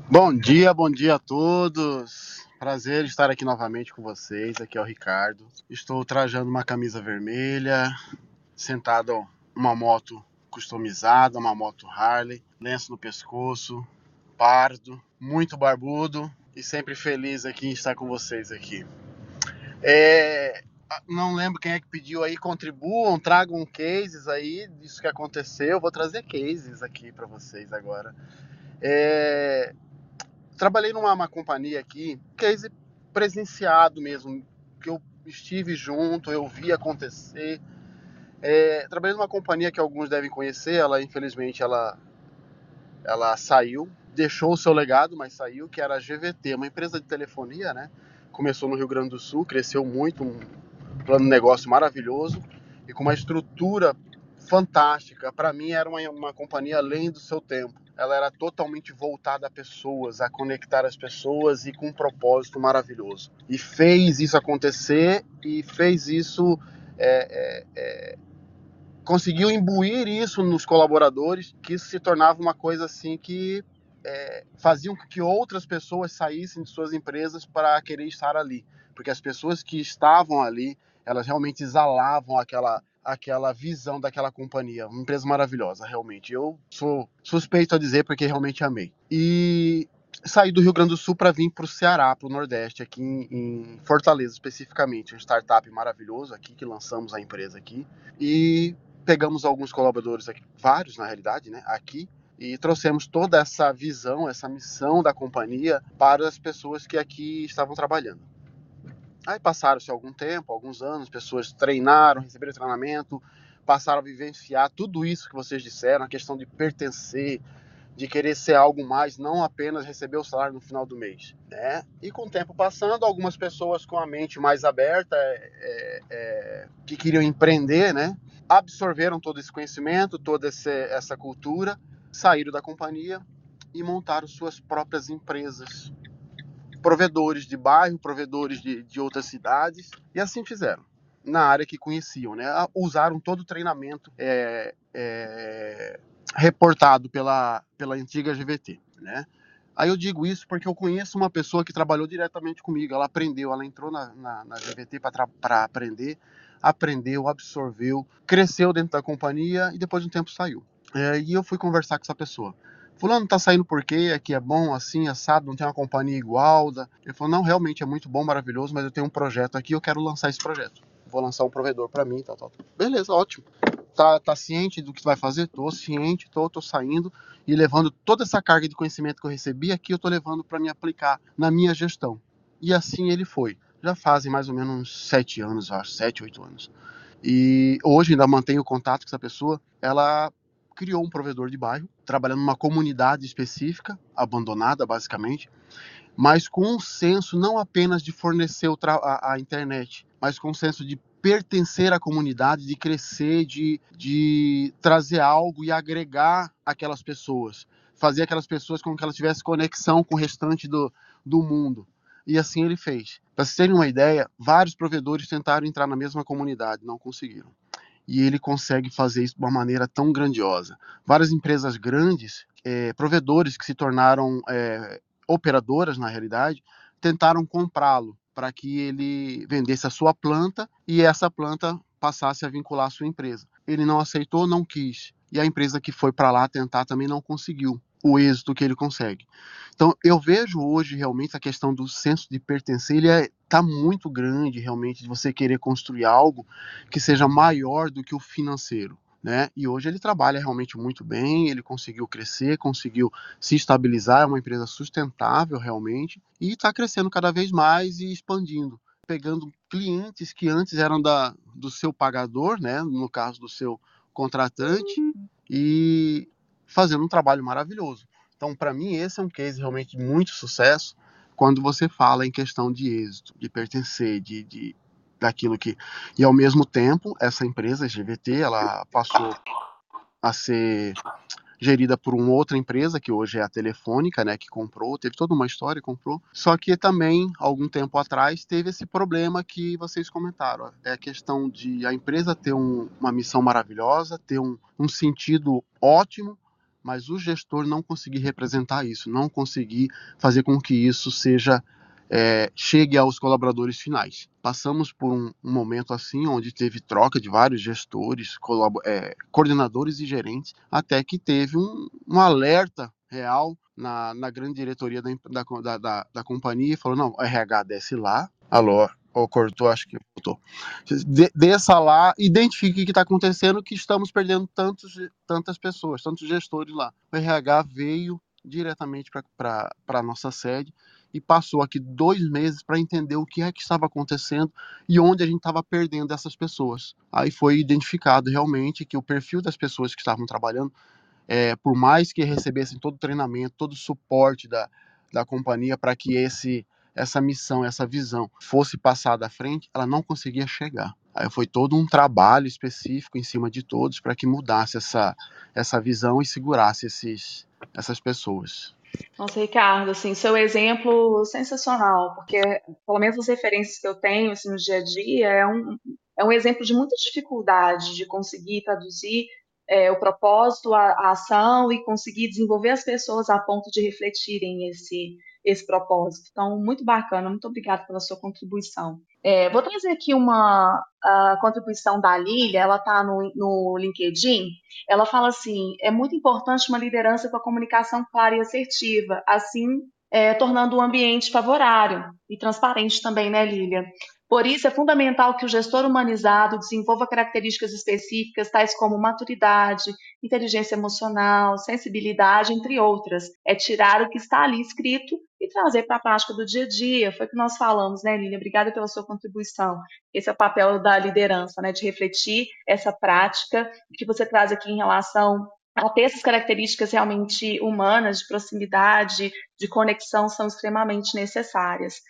[SPEAKER 6] Bom dia, bom dia a todos. Prazer estar aqui novamente com vocês. Aqui é o Ricardo. Estou trajando uma camisa vermelha, sentado numa moto customizada, uma moto Harley, lenço no pescoço, pardo, muito barbudo e sempre feliz aqui em estar com vocês aqui. É, não lembro quem é que pediu aí, contribuam, tragam cases aí disso que aconteceu. Vou trazer cases aqui para vocês agora. É, trabalhei numa uma companhia aqui, case presenciado mesmo, que eu estive junto, eu vi acontecer. É, trabalhei numa companhia que alguns devem conhecer, ela infelizmente ela, ela saiu, deixou o seu legado, mas saiu, que era a GVT, uma empresa de telefonia, né? Começou no Rio Grande do Sul, cresceu muito, um plano de negócio maravilhoso e com uma estrutura fantástica. Para mim era uma, uma companhia além do seu tempo. Ela era totalmente voltada a pessoas, a conectar as pessoas e com um propósito maravilhoso. E fez isso acontecer e fez isso é, é, é, conseguiu imbuir isso nos colaboradores, que isso se tornava uma coisa assim que é, faziam com que outras pessoas saíssem de suas empresas para querer estar ali, porque as pessoas que estavam ali, elas realmente exalavam aquela aquela visão daquela companhia, uma empresa maravilhosa, realmente. Eu sou suspeito a dizer porque realmente amei. E saí do Rio Grande do Sul para vir para o Ceará, para o Nordeste, aqui em, Fortaleza especificamente, um startup maravilhoso aqui que lançamos a empresa aqui e pegamos alguns colaboradores aqui, vários na realidade, né, aqui e trouxemos toda essa visão, essa missão da companhia para as pessoas que aqui estavam trabalhando. Aí passaram-se algum tempo, alguns anos, pessoas treinaram, receberam treinamento, passaram a vivenciar tudo isso que vocês disseram, a questão de pertencer, de querer ser algo mais, não apenas receber o salário no final do mês, né? E com o tempo passando, algumas pessoas com a mente mais aberta, é, é, é que queriam empreender, né? Absorveram todo esse conhecimento, toda esse, essa cultura, saíram da companhia e montaram suas próprias empresas, provedores de bairro, provedores de, de outras cidades, e assim fizeram na área que conheciam, né? Usaram todo o treinamento é, é, reportado pela, pela antiga GVT, né? Aí eu digo isso porque eu conheço uma pessoa que trabalhou diretamente comigo. Ela aprendeu, ela entrou na, na, na GVT para aprender, aprendeu, absorveu, cresceu dentro da companhia e depois de um tempo saiu. É, e eu fui conversar com essa pessoa. Fulano tá saindo por quê? Aqui é bom, assim, assado, não tem uma companhia igual. Da... Ele falou, não, realmente é muito bom, maravilhoso, mas eu tenho um projeto aqui, eu quero lançar esse projeto. Vou lançar um provedor para mim, tal, tal. Beleza, ótimo. Tá, tá ciente do que vai fazer? Tô ciente, tô, tô saindo e levando toda essa carga de conhecimento que eu recebi aqui, eu tô levando para me aplicar na minha gestão. E assim ele foi. Já fazem mais ou menos uns sete anos, acho, sete, oito anos. E hoje ainda mantenho contato com essa pessoa. Ela criou um provedor de bairro, trabalhando numa comunidade específica, abandonada basicamente, mas com um senso não apenas de fornecer a, a, internet, mas com um senso de pertencer à comunidade, de crescer, de, de trazer algo e agregar aquelas pessoas, fazer aquelas pessoas com que elas tivessem conexão com o restante do, do mundo. E assim ele fez. Para vocês terem uma ideia, vários provedores tentaram entrar na mesma comunidade, não conseguiram e ele consegue fazer isso de uma maneira tão grandiosa. Várias empresas grandes, é, provedores que se tornaram é, operadoras na realidade, tentaram comprá-lo para que ele vendesse a sua planta e essa planta passasse a vincular a sua empresa. Ele não aceitou, não quis. E a empresa que foi para lá tentar também não conseguiu o êxito que ele consegue. Então, eu vejo hoje realmente a questão do senso de pertencer, ele está é, tá muito grande realmente de você querer construir algo que seja maior do que o financeiro. Né? E hoje ele trabalha realmente muito bem, ele conseguiu crescer, conseguiu se estabilizar, é uma empresa sustentável realmente e está crescendo cada vez mais e expandindo, pegando clientes que antes eram da, do seu pagador, né? no caso do seu contratante, e fazendo um trabalho maravilhoso. Então, para mim, esse é um case realmente de muito sucesso quando você fala em questão de êxito, de pertencer, de, de daquilo que. E ao mesmo tempo, essa empresa, a GVT, ela passou a ser gerida por uma outra empresa, que hoje é a Telefônica, né, que comprou, teve toda uma história, comprou. Só que também, algum tempo atrás, teve esse problema que vocês comentaram. É a questão de a empresa ter um, uma missão maravilhosa, ter um, um sentido ótimo, mas o gestor não conseguir representar isso, não conseguir fazer com que isso seja é, chegue aos colaboradores finais. Passamos por um, um, momento assim, onde teve troca de vários gestores, é, coordenadores e gerentes, até que teve um, um alerta real na, na, grande diretoria da, da, da, da companhia e falou: não, RH desce lá, alô, ou cortou, acho que voltou. desça lá, identifique o que está acontecendo, que estamos perdendo tantos, tantas pessoas, tantos gestores lá. O RH veio diretamente para a nossa sede e passou aqui dois meses para entender o que é que estava acontecendo e onde a gente estava perdendo essas pessoas. Aí foi identificado realmente que o perfil das pessoas que estavam trabalhando, é, por mais que recebessem todo o treinamento, todo o suporte da, da companhia para que esse essa missão, essa visão fosse passada à frente, ela não conseguia chegar. Aí foi todo um trabalho específico em cima de todos para que mudasse essa, essa visão e segurasse esses, essas pessoas.
[SPEAKER 1] Nossa, Ricardo, assim, seu exemplo sensacional, porque pelo menos as referências que eu tenho assim, no dia a dia é um, é um exemplo de muita dificuldade de conseguir traduzir é, o propósito, a, a, ação e conseguir desenvolver as pessoas a ponto de refletirem esse, esse propósito. Então, muito bacana, muito obrigada pela sua contribuição. É, vou trazer aqui uma contribuição da Lília, ela está no, no LinkedIn. Ela fala assim: é muito importante uma liderança com a comunicação clara e assertiva, assim é, tornando o ambiente favorável e transparente também, né, Lília? Por isso, é fundamental que o gestor humanizado desenvolva características específicas, tais como maturidade, inteligência emocional, sensibilidade, entre outras. É tirar o que está ali escrito e trazer para a prática do dia a dia. Foi o que nós falamos, né, Lília? Obrigada pela sua contribuição. Esse é o papel da liderança, né, de refletir essa prática que você traz aqui em relação a ter essas características realmente humanas, de proximidade, de conexão, são extremamente necessárias.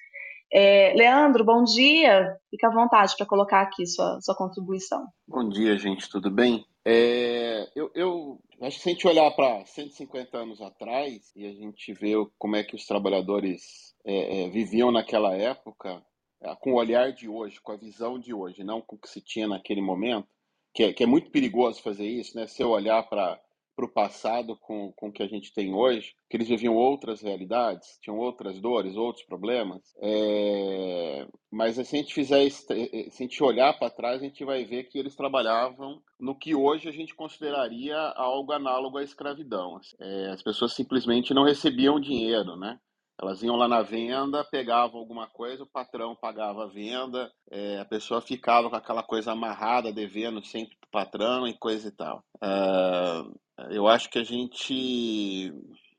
[SPEAKER 1] É, Leandro, bom dia. Fica à vontade para colocar aqui sua, sua contribuição.
[SPEAKER 7] Bom dia, gente, tudo bem? É, eu, eu acho que se a gente olhar para 150 anos atrás e a gente vê como é que os trabalhadores é, é, viviam naquela época, é, com o olhar de hoje, com a visão de hoje, não com o que se tinha naquele momento, que é, que é muito perigoso fazer isso, né? Se eu olhar para para o passado com, com o que a gente tem hoje, que eles viviam outras realidades, tinham outras dores, outros problemas. É... Mas se a gente fizer, eh, eh, se a gente olhar para trás, a gente vai ver que eles trabalhavam no que hoje a gente consideraria algo análogo à escravidão. É... As pessoas simplesmente não recebiam dinheiro, né? Elas iam lá na venda, pegavam alguma coisa, o patrão pagava a venda, é, a pessoa ficava com aquela coisa amarrada, devendo sempre para o patrão e coisa e tal. Uh, eu acho que a gente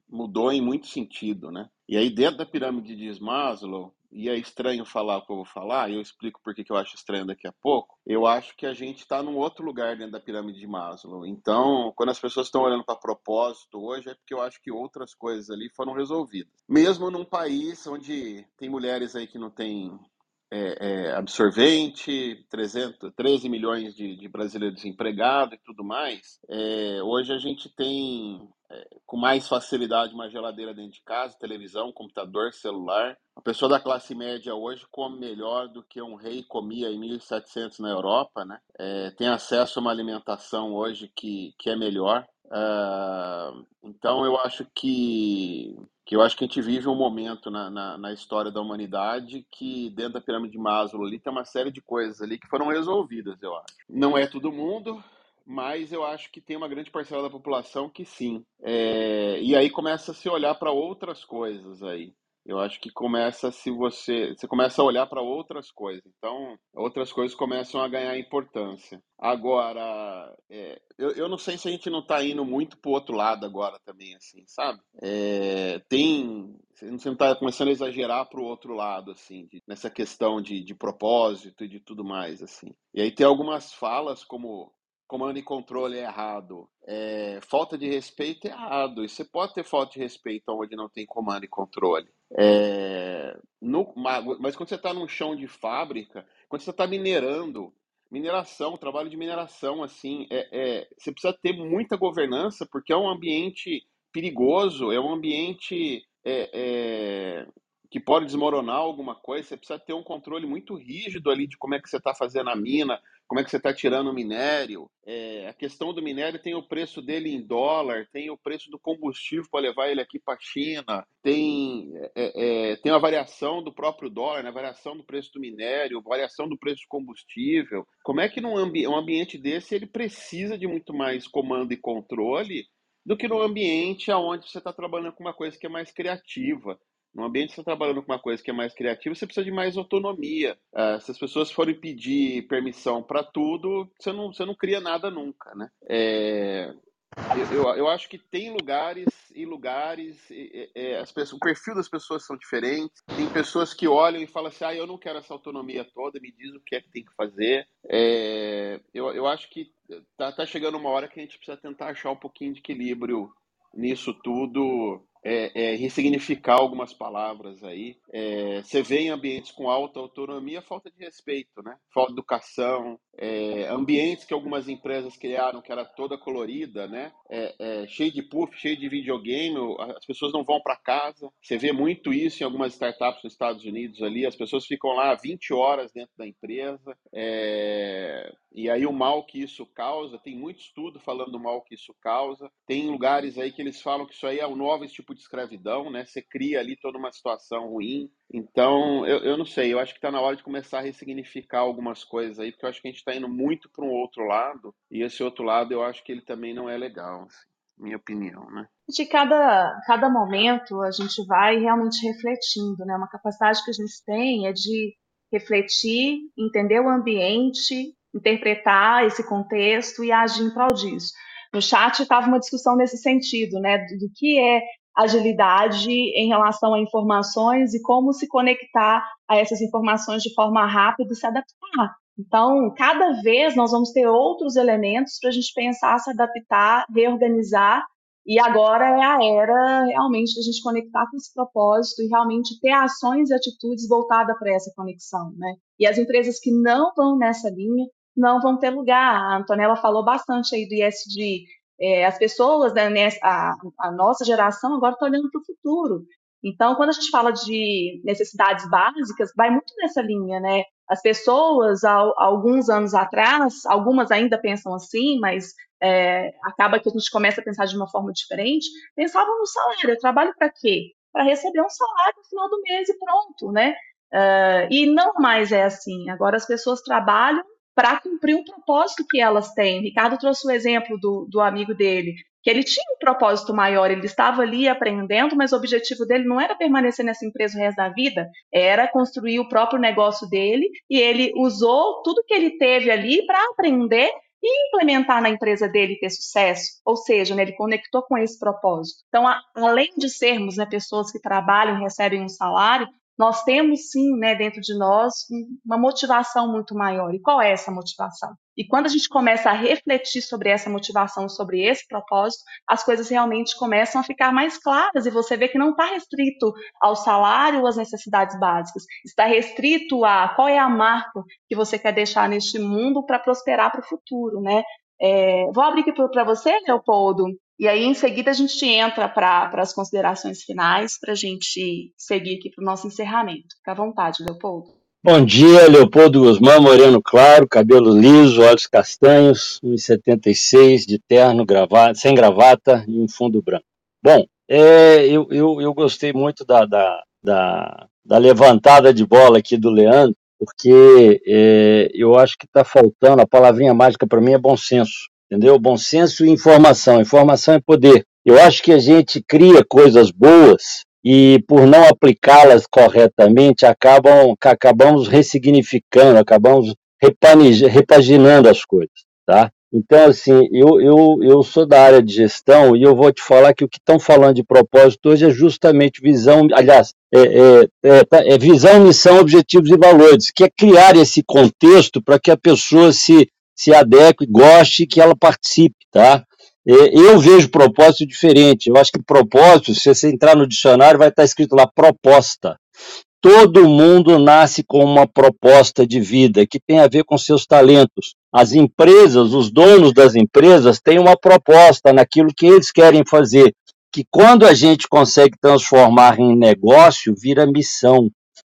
[SPEAKER 7] mudou em muito sentido, né? E aí dentro da pirâmide de Maslow, e é estranho falar o que eu vou falar, eu explico por que eu acho estranho daqui a pouco, eu acho que a gente está num outro lugar dentro da pirâmide de Maslow. Então, quando as pessoas estão olhando para propósito hoje, é porque eu acho que outras coisas ali foram resolvidas. Mesmo num país onde tem mulheres aí que não têm é, é, absorvente, 300, 13 milhões de, de brasileiros desempregados e tudo mais. É, hoje a gente tem é, com mais facilidade uma geladeira dentro de casa, televisão, computador, celular. A pessoa da classe média hoje come melhor do que um rei comia em 1700 na Europa, né? É, tem acesso a uma alimentação hoje que, que é melhor. Uh, então eu acho que que eu acho que a gente vive um momento na, na, na, história da humanidade que dentro da pirâmide de Maslow ali tem uma série de coisas ali que foram resolvidas, eu acho. Não é todo mundo, mas eu acho que tem uma grande parcela da população que sim. É, e aí começa a se olhar para outras coisas aí. Eu acho que começa se você você começa a olhar para outras coisas. Então, outras coisas começam a ganhar importância. Agora, é, eu, eu não sei se a gente não está indo muito para o outro lado agora também, assim, sabe? É, tem você não está começando a exagerar para o outro lado, assim, de, nessa questão de, de propósito e de tudo mais, assim. E aí tem algumas falas como comando e controle é errado, é, falta de respeito é errado. E você pode ter falta de respeito onde não tem comando e controle. É, no, mas quando você está num chão de fábrica, quando você está minerando, mineração, trabalho de mineração, assim, é, é, você precisa ter muita governança, porque é um ambiente perigoso, é um ambiente é, é, que pode desmoronar alguma coisa, você precisa ter um controle muito rígido ali de como é que você está fazendo a mina, como é que você está tirando o minério. É, a questão do minério tem o preço dele em dólar, tem o preço do combustível para levar ele aqui para a China, tem, é, é, tem a variação do próprio dólar, né, a variação do preço do minério, variação do preço do combustível. Como é que num ambi um ambiente desse ele precisa de muito mais comando e controle do que no ambiente onde você está trabalhando com uma coisa que é mais criativa. No ambiente que você está trabalhando com uma coisa que é mais criativa, você precisa de mais autonomia. Uh, se as pessoas forem pedir permissão para tudo, você não, você não cria nada nunca, né? É, eu, eu, eu, acho que tem lugares e lugares, as pessoas, o perfil das pessoas são diferentes. Tem pessoas que olham e falam assim: ah, eu não quero essa autonomia toda, me diz o que é que tem que fazer. É, eu, eu acho que tá, tá chegando uma hora que a gente precisa tentar achar um pouquinho de equilíbrio nisso tudo é, é, ressignificar algumas palavras aí. É, você vê em ambientes com alta autonomia falta de respeito, né? Falta de educação, é, ambientes que algumas empresas criaram que era toda colorida, né? É, é, cheio de puff, cheio de videogame, as pessoas não vão para casa. Você vê muito isso em algumas startups nos Estados Unidos ali, as pessoas ficam lá 20 horas dentro da empresa. e aí o mal que isso causa, tem muito estudo falando do mal que isso causa. Tem lugares aí que eles falam que isso aí é um novo tipo tipo de escravidão, né? Você cria ali toda uma situação ruim. Então, eu, eu não sei, eu acho que está na hora de começar a ressignificar algumas coisas aí, porque eu acho que a gente está indo muito para um outro lado, e esse outro lado eu acho que ele também não é legal, assim, minha opinião, né?
[SPEAKER 1] De cada, cada momento a gente vai realmente refletindo, né? Uma capacidade que a gente tem é de refletir, entender o ambiente, interpretar esse contexto e agir em prol disso. No chat estava uma discussão nesse sentido, né, do, do que é agilidade em relação a informações e como se conectar a essas informações de forma rápida e se adaptar. Então, cada vez nós vamos ter outros elementos para a gente pensar, se adaptar, reorganizar. E agora é a era realmente de a gente conectar com esse propósito e realmente ter ações e atitudes voltadas para essa conexão. Né? E as empresas que não vão nessa linha não vão ter lugar. A Antonella falou bastante aí do ISD é, as pessoas, né, a, a nossa geração agora está olhando para o futuro. Então, quando a gente fala de necessidades básicas, vai muito nessa linha, né? As pessoas, alguns anos atrás, algumas ainda pensam assim, mas é, acaba que a gente começa a pensar de uma forma diferente, pensavam no salário. Eu trabalho para quê? Para receber um salário no final do mês e pronto, né? Uh, e não mais é assim. Agora as pessoas trabalham para cumprir um propósito que elas têm. O Ricardo trouxe o exemplo do, do amigo dele, que ele tinha um propósito maior, ele estava ali aprendendo, mas o objetivo dele não era permanecer nessa empresa o resto da vida, era construir o próprio negócio dele, e ele usou tudo que ele teve ali para aprender e implementar na empresa dele ter sucesso, ou seja, né, ele conectou com esse propósito. Então, a, além de sermos né, pessoas que trabalham e recebem um salário, nós temos sim, né, dentro de nós, uma motivação muito maior. E qual é essa motivação? E quando a gente começa a refletir sobre essa motivação, sobre esse propósito, as coisas realmente começam a ficar mais claras e você vê que não está restrito ao salário ou às necessidades básicas, está restrito a qual é a marca que você quer deixar neste mundo para prosperar para o futuro, né? É, vou abrir aqui para você, Leopoldo, e aí, em seguida, a gente entra para as considerações finais, para a gente seguir aqui para o nosso encerramento. Fica à vontade, Leopoldo.
[SPEAKER 8] Bom dia, Leopoldo Guzmán, moreno claro, cabelo liso, olhos castanhos, 1,76, de terno, gravata, sem gravata e um fundo branco. Bom, é, eu, eu, eu gostei muito da, da, da, da levantada de bola aqui do Leandro, porque é, eu acho que está faltando, a palavrinha mágica para mim é bom senso entendeu? Bom senso e informação. Informação é poder. Eu acho que a gente cria coisas boas e por não aplicá-las corretamente acabam acabamos ressignificando, acabamos repaginando as coisas, tá? Então, assim, eu, eu, eu sou da área de gestão e eu vou te falar que o que estão falando de propósito hoje é justamente visão, aliás, é, é, é, tá, é visão, missão, objetivos e valores, que é criar esse contexto para que a pessoa se se adeque, goste, que ela participe, tá? Eu vejo propósito diferente. Eu acho que propósito, se você entrar no dicionário, vai estar escrito lá proposta. Todo mundo nasce com uma proposta de vida que tem a ver com seus talentos. As empresas, os donos das empresas, têm uma proposta naquilo que eles querem fazer, que quando a gente consegue transformar em negócio, vira missão,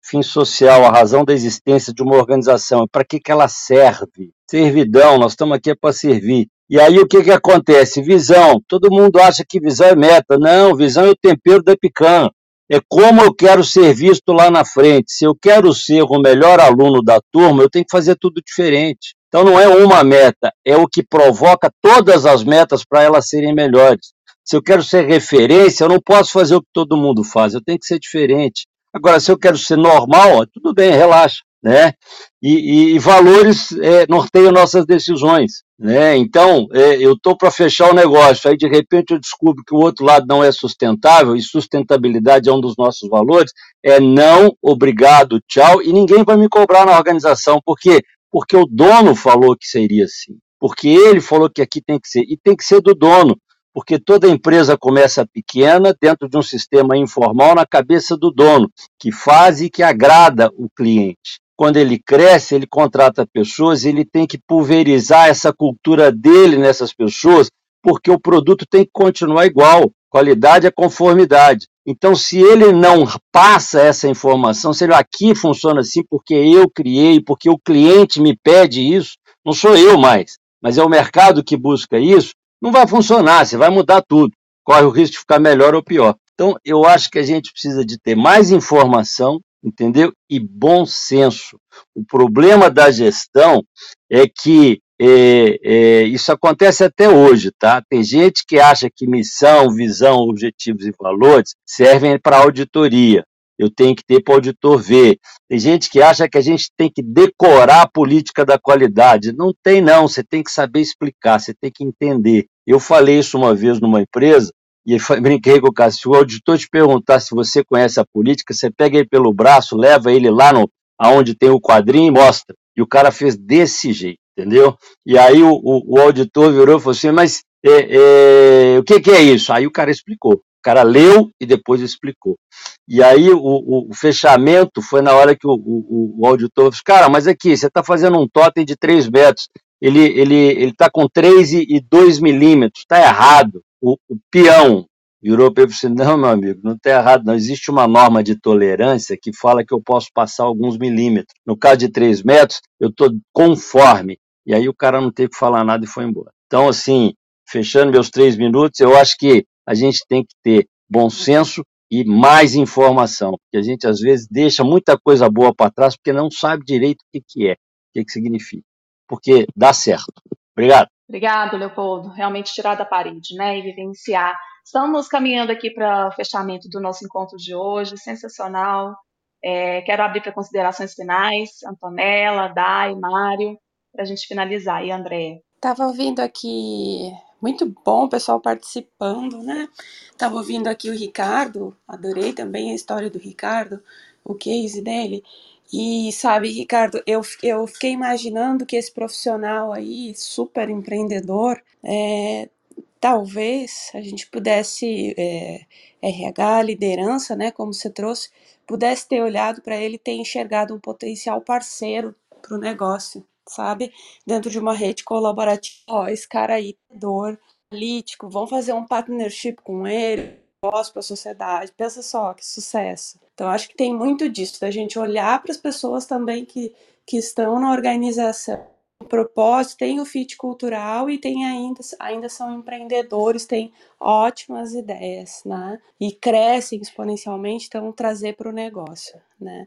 [SPEAKER 8] fim social, a razão da existência de uma organização. Para que, que ela serve? Servidão, nós estamos aqui para servir. E aí o que, que acontece? Visão. Todo mundo acha que visão é meta. Não, visão é o tempero da picanha é como eu quero ser visto lá na frente. Se eu quero ser o melhor aluno da turma, eu tenho que fazer tudo diferente. Então não é uma meta, é o que provoca todas as metas para elas serem melhores. Se eu quero ser referência, eu não posso fazer o que todo mundo faz, eu tenho que ser diferente. Agora, se eu quero ser normal, ó, tudo bem, relaxa né? E, e, e valores é, norteiam nossas decisões, né? Então, é, eu estou para fechar o negócio, aí de repente eu descubro que o outro lado não é sustentável, e sustentabilidade é um dos nossos valores, é não, obrigado, tchau, e ninguém vai me cobrar na organização, por quê? Porque o dono falou que seria assim, porque ele falou que aqui tem que ser, e tem que ser do dono, porque toda empresa começa pequena, dentro de um sistema informal, na cabeça do dono, que faz e que agrada o cliente quando ele cresce, ele contrata pessoas, ele tem que pulverizar essa cultura dele nessas pessoas, porque o produto tem que continuar igual. Qualidade é conformidade. Então, se ele não passa essa informação, se ele aqui funciona assim porque eu criei, porque o cliente me pede isso, não sou eu mais, mas é o mercado que busca isso, não vai funcionar, você vai mudar tudo. Corre o risco de ficar melhor ou pior. Então, eu acho que a gente precisa de ter mais informação, entendeu? E bom senso. O problema da gestão é que é, é, isso acontece até hoje, tá? Tem gente que acha que missão, visão, objetivos e valores servem para auditoria. Eu tenho que ter para o auditor ver. Tem gente que acha que a gente tem que decorar a política da qualidade. Não tem, não. Você tem que saber explicar, você tem que entender. Eu falei isso uma vez numa empresa, e brinquei com o Cássio, se o auditor te perguntar se você conhece a política, você pega ele pelo braço, leva ele lá no, aonde tem o quadrinho e mostra. E o cara fez desse jeito, entendeu? E aí o, o, o auditor virou e falou assim, mas é, é, o que, que, é isso? Aí o cara explicou. O cara leu e depois explicou. E aí o, o fechamento foi na hora que o, auditor disse, cara, mas aqui, você está fazendo um totem de 3 metros, ele está ele, ele tá com 3 e, e 2 milímetros, está errado o, o peão virou para ele e disse: Não, meu amigo, não está errado, não. Existe uma norma de tolerância que fala que eu posso passar alguns milímetros. No caso de 3 metros, eu estou conforme. E aí o cara não teve que falar nada e foi embora. Então, assim, fechando meus três minutos, eu acho que a gente tem que ter bom senso e mais informação, porque a gente às vezes deixa muita coisa boa para trás porque não sabe direito o que, que é, o que, que significa. Porque dá certo. Obrigado.
[SPEAKER 1] Obrigado, Leopoldo. Realmente tirar da parede, né, e vivenciar. Estamos caminhando aqui para o fechamento do nosso encontro de hoje, sensacional. É, quero abrir para considerações finais, Antonella, Dai, Mário, para a gente finalizar. E André?
[SPEAKER 4] Estava ouvindo aqui, muito bom o pessoal participando, né? Estava ouvindo aqui o Ricardo, adorei também a história do Ricardo, o case dele. E sabe, Ricardo, eu, eu fiquei imaginando que esse profissional aí, super empreendedor, é, talvez a gente pudesse, é, RH, liderança, né, como você trouxe, pudesse ter olhado para ele ter enxergado um potencial parceiro para o negócio, sabe? Dentro de uma rede colaborativa. Ó, esse cara aí, dor, político, vamos fazer um partnership com ele, voz para a sociedade. Pensa só, que sucesso. Então, acho que tem muito disso, da gente olhar para as pessoas também que, que estão na organização. O propósito, tem o fit cultural e tem ainda, ainda são empreendedores, têm ótimas ideias, né? E crescem exponencialmente, então trazer para o negócio, né?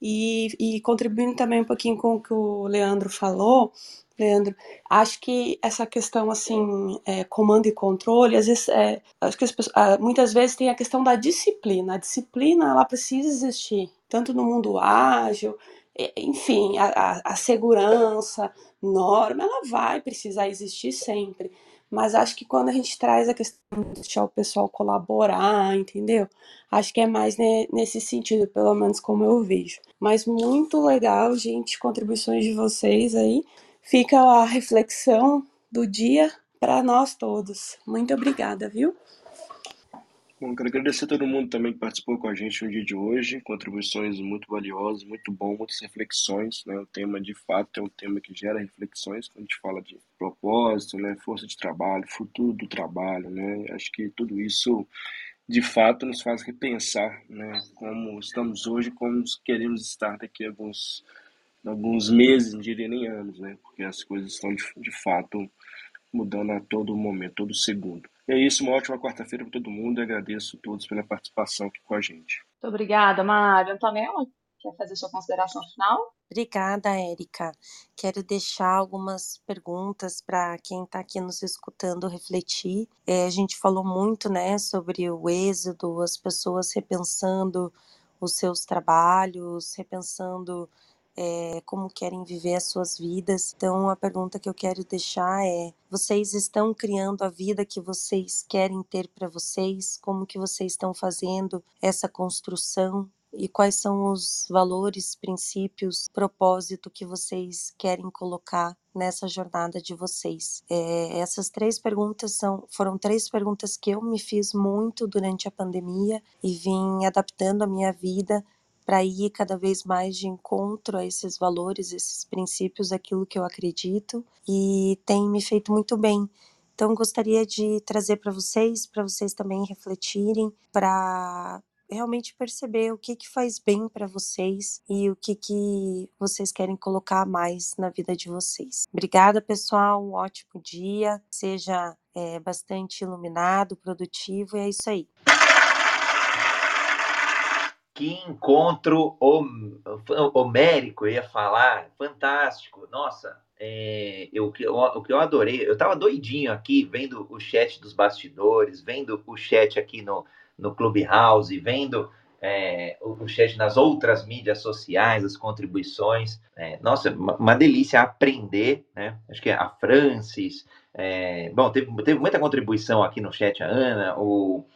[SPEAKER 4] E, e contribuindo também um pouquinho com o que o Leandro falou, Leandro, acho que essa questão assim, é, comando e controle, às vezes, é, acho que pessoas, ah, muitas vezes tem a questão da disciplina. A disciplina ela precisa existir, tanto no mundo ágil, enfim, a, a, a segurança, norma, ela vai precisar existir sempre. Mas acho que quando a gente traz a questão de deixar o pessoal colaborar, entendeu? Acho que é mais ne, nesse sentido, pelo menos como eu vejo. Mas muito legal, gente, contribuições de vocês aí fica a reflexão do dia para nós todos. Muito obrigada, viu?
[SPEAKER 3] Bom, quero agradecer a todo mundo também que participou com a gente no dia de hoje, contribuições muito valiosas, muito bom, muitas reflexões, né? O tema, de fato, é um tema que gera reflexões quando a gente fala de propósito, né? Força de trabalho, futuro do trabalho, né? Acho que tudo isso, de fato, nos faz repensar, né? Como estamos hoje, como queremos estar daqui a alguns, alguns meses, não diria nem anos, né? Porque as coisas estão, de, de fato, mudando a todo momento, todo segundo. É isso, uma ótima quarta-feira para todo mundo e agradeço a todos pela participação aqui com a gente.
[SPEAKER 1] Muito obrigada, Mário. Antonella, quer fazer sua consideração final?
[SPEAKER 5] Obrigada, Érica. Quero deixar algumas perguntas para quem está aqui nos escutando refletir. É, a gente falou muito né, sobre o êxodo, as pessoas repensando os seus trabalhos, repensando é, como querem viver as suas vidas. Então, a pergunta que eu quero deixar é: vocês estão criando a vida que vocês querem ter para vocês? Como que vocês estão fazendo essa construção? E quais são os valores, princípios, propósito que vocês querem colocar nessa jornada de vocês? É, essas três perguntas são, foram três perguntas que eu me fiz muito durante a pandemia e vim adaptando a minha vida para ir cada vez mais de encontro a esses valores, esses princípios, aquilo que eu acredito e tem me feito muito bem. Então gostaria de trazer para vocês, para vocês também refletirem, para realmente perceber o que que faz bem para vocês e o que que vocês querem colocar mais na vida de vocês. Obrigada, pessoal. Um ótimo dia. Seja é, bastante iluminado, produtivo. E é isso aí.
[SPEAKER 2] Que encontro homérico, eu ia falar, fantástico. Nossa, é, eu, o que eu adorei, eu tava doidinho aqui, vendo o chat dos bastidores, vendo o chat aqui no, no Clubhouse, vendo é, o, o, chat nas outras mídias sociais, as contribuições. É, nossa, uma, uma, delícia aprender, né? Acho que a Francis, é, bom, teve, teve muita contribuição aqui no chat, a Ana, o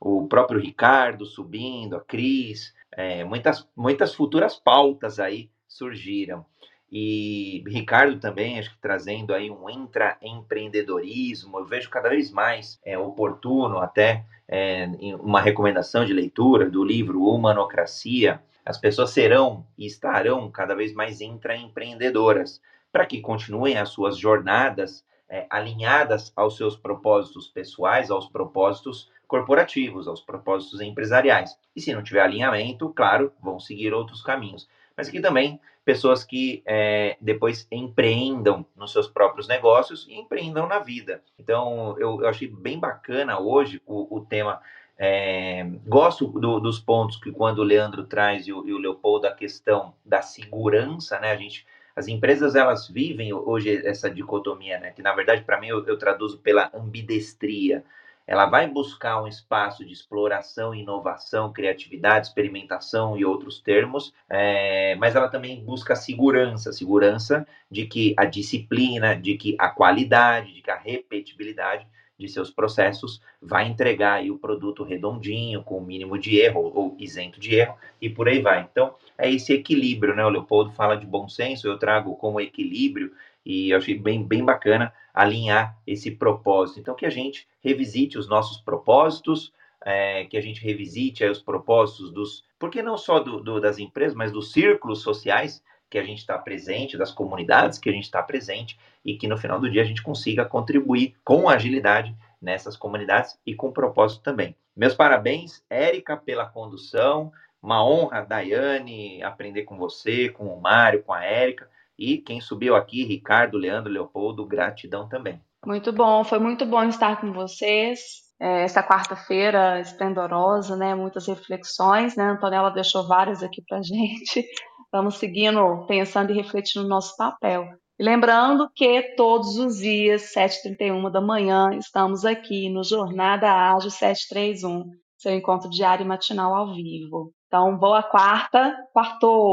[SPEAKER 2] o próprio Ricardo subindo, a Cris, é, muitas, muitas futuras pautas aí surgiram. E Ricardo também, acho que trazendo aí um intraempreendedorismo, eu vejo cada vez mais é, oportuno até é, uma recomendação de leitura do livro Humanocracia. As pessoas serão e estarão cada vez mais intraempreendedoras para que continuem as suas jornadas é, alinhadas aos seus propósitos pessoais, aos propósitos corporativos, aos propósitos empresariais. E se não tiver alinhamento, claro, vão seguir outros caminhos. Mas aqui também pessoas que é, depois empreendam nos seus próprios negócios e empreendam na vida. Então, eu, eu achei bem bacana hoje o, o tema. É, gosto do, dos pontos que quando o Leandro traz e o, e o Leopoldo a questão da segurança, né? A gente as empresas elas vivem hoje essa dicotomia, né? Que na verdade para mim eu, eu, traduzo pela ambidestria ela vai buscar um espaço de exploração, inovação, criatividade, experimentação e outros termos, é, mas ela também busca segurança, segurança de que a disciplina, de que a qualidade, de que a repetibilidade de seus processos vai entregar o produto redondinho, com o mínimo de erro ou isento de erro, e por aí vai. Então, é esse equilíbrio, né? O Leopoldo fala de bom senso, eu trago como equilíbrio, e eu achei bem, bem bacana alinhar esse propósito. Então, que a gente revisite os nossos propósitos, é, que a gente revisite os propósitos dos, porque não só do, do, das empresas, mas dos círculos sociais que a gente está presente, das comunidades que a gente está presente, e que no final do dia a gente consiga contribuir com agilidade nessas comunidades e com propósito também. Meus parabéns, Érica, pela condução. Uma honra, Daiane, aprender com você, com o Mário, com a Érica. E quem subiu aqui, Ricardo, Leandro, Leopoldo, gratidão também.
[SPEAKER 1] Muito bom, foi muito bom estar com vocês. É, essa quarta-feira esplendorosa, né? Muitas reflexões, né? A Antonella deixou várias aqui para gente. Vamos seguindo, pensando e refletindo no nosso papel. E lembrando que todos os dias, 7h31 da manhã, estamos aqui no Jornada Ágil 731, seu encontro diário e matinal ao vivo. Então, boa quarta, quartou!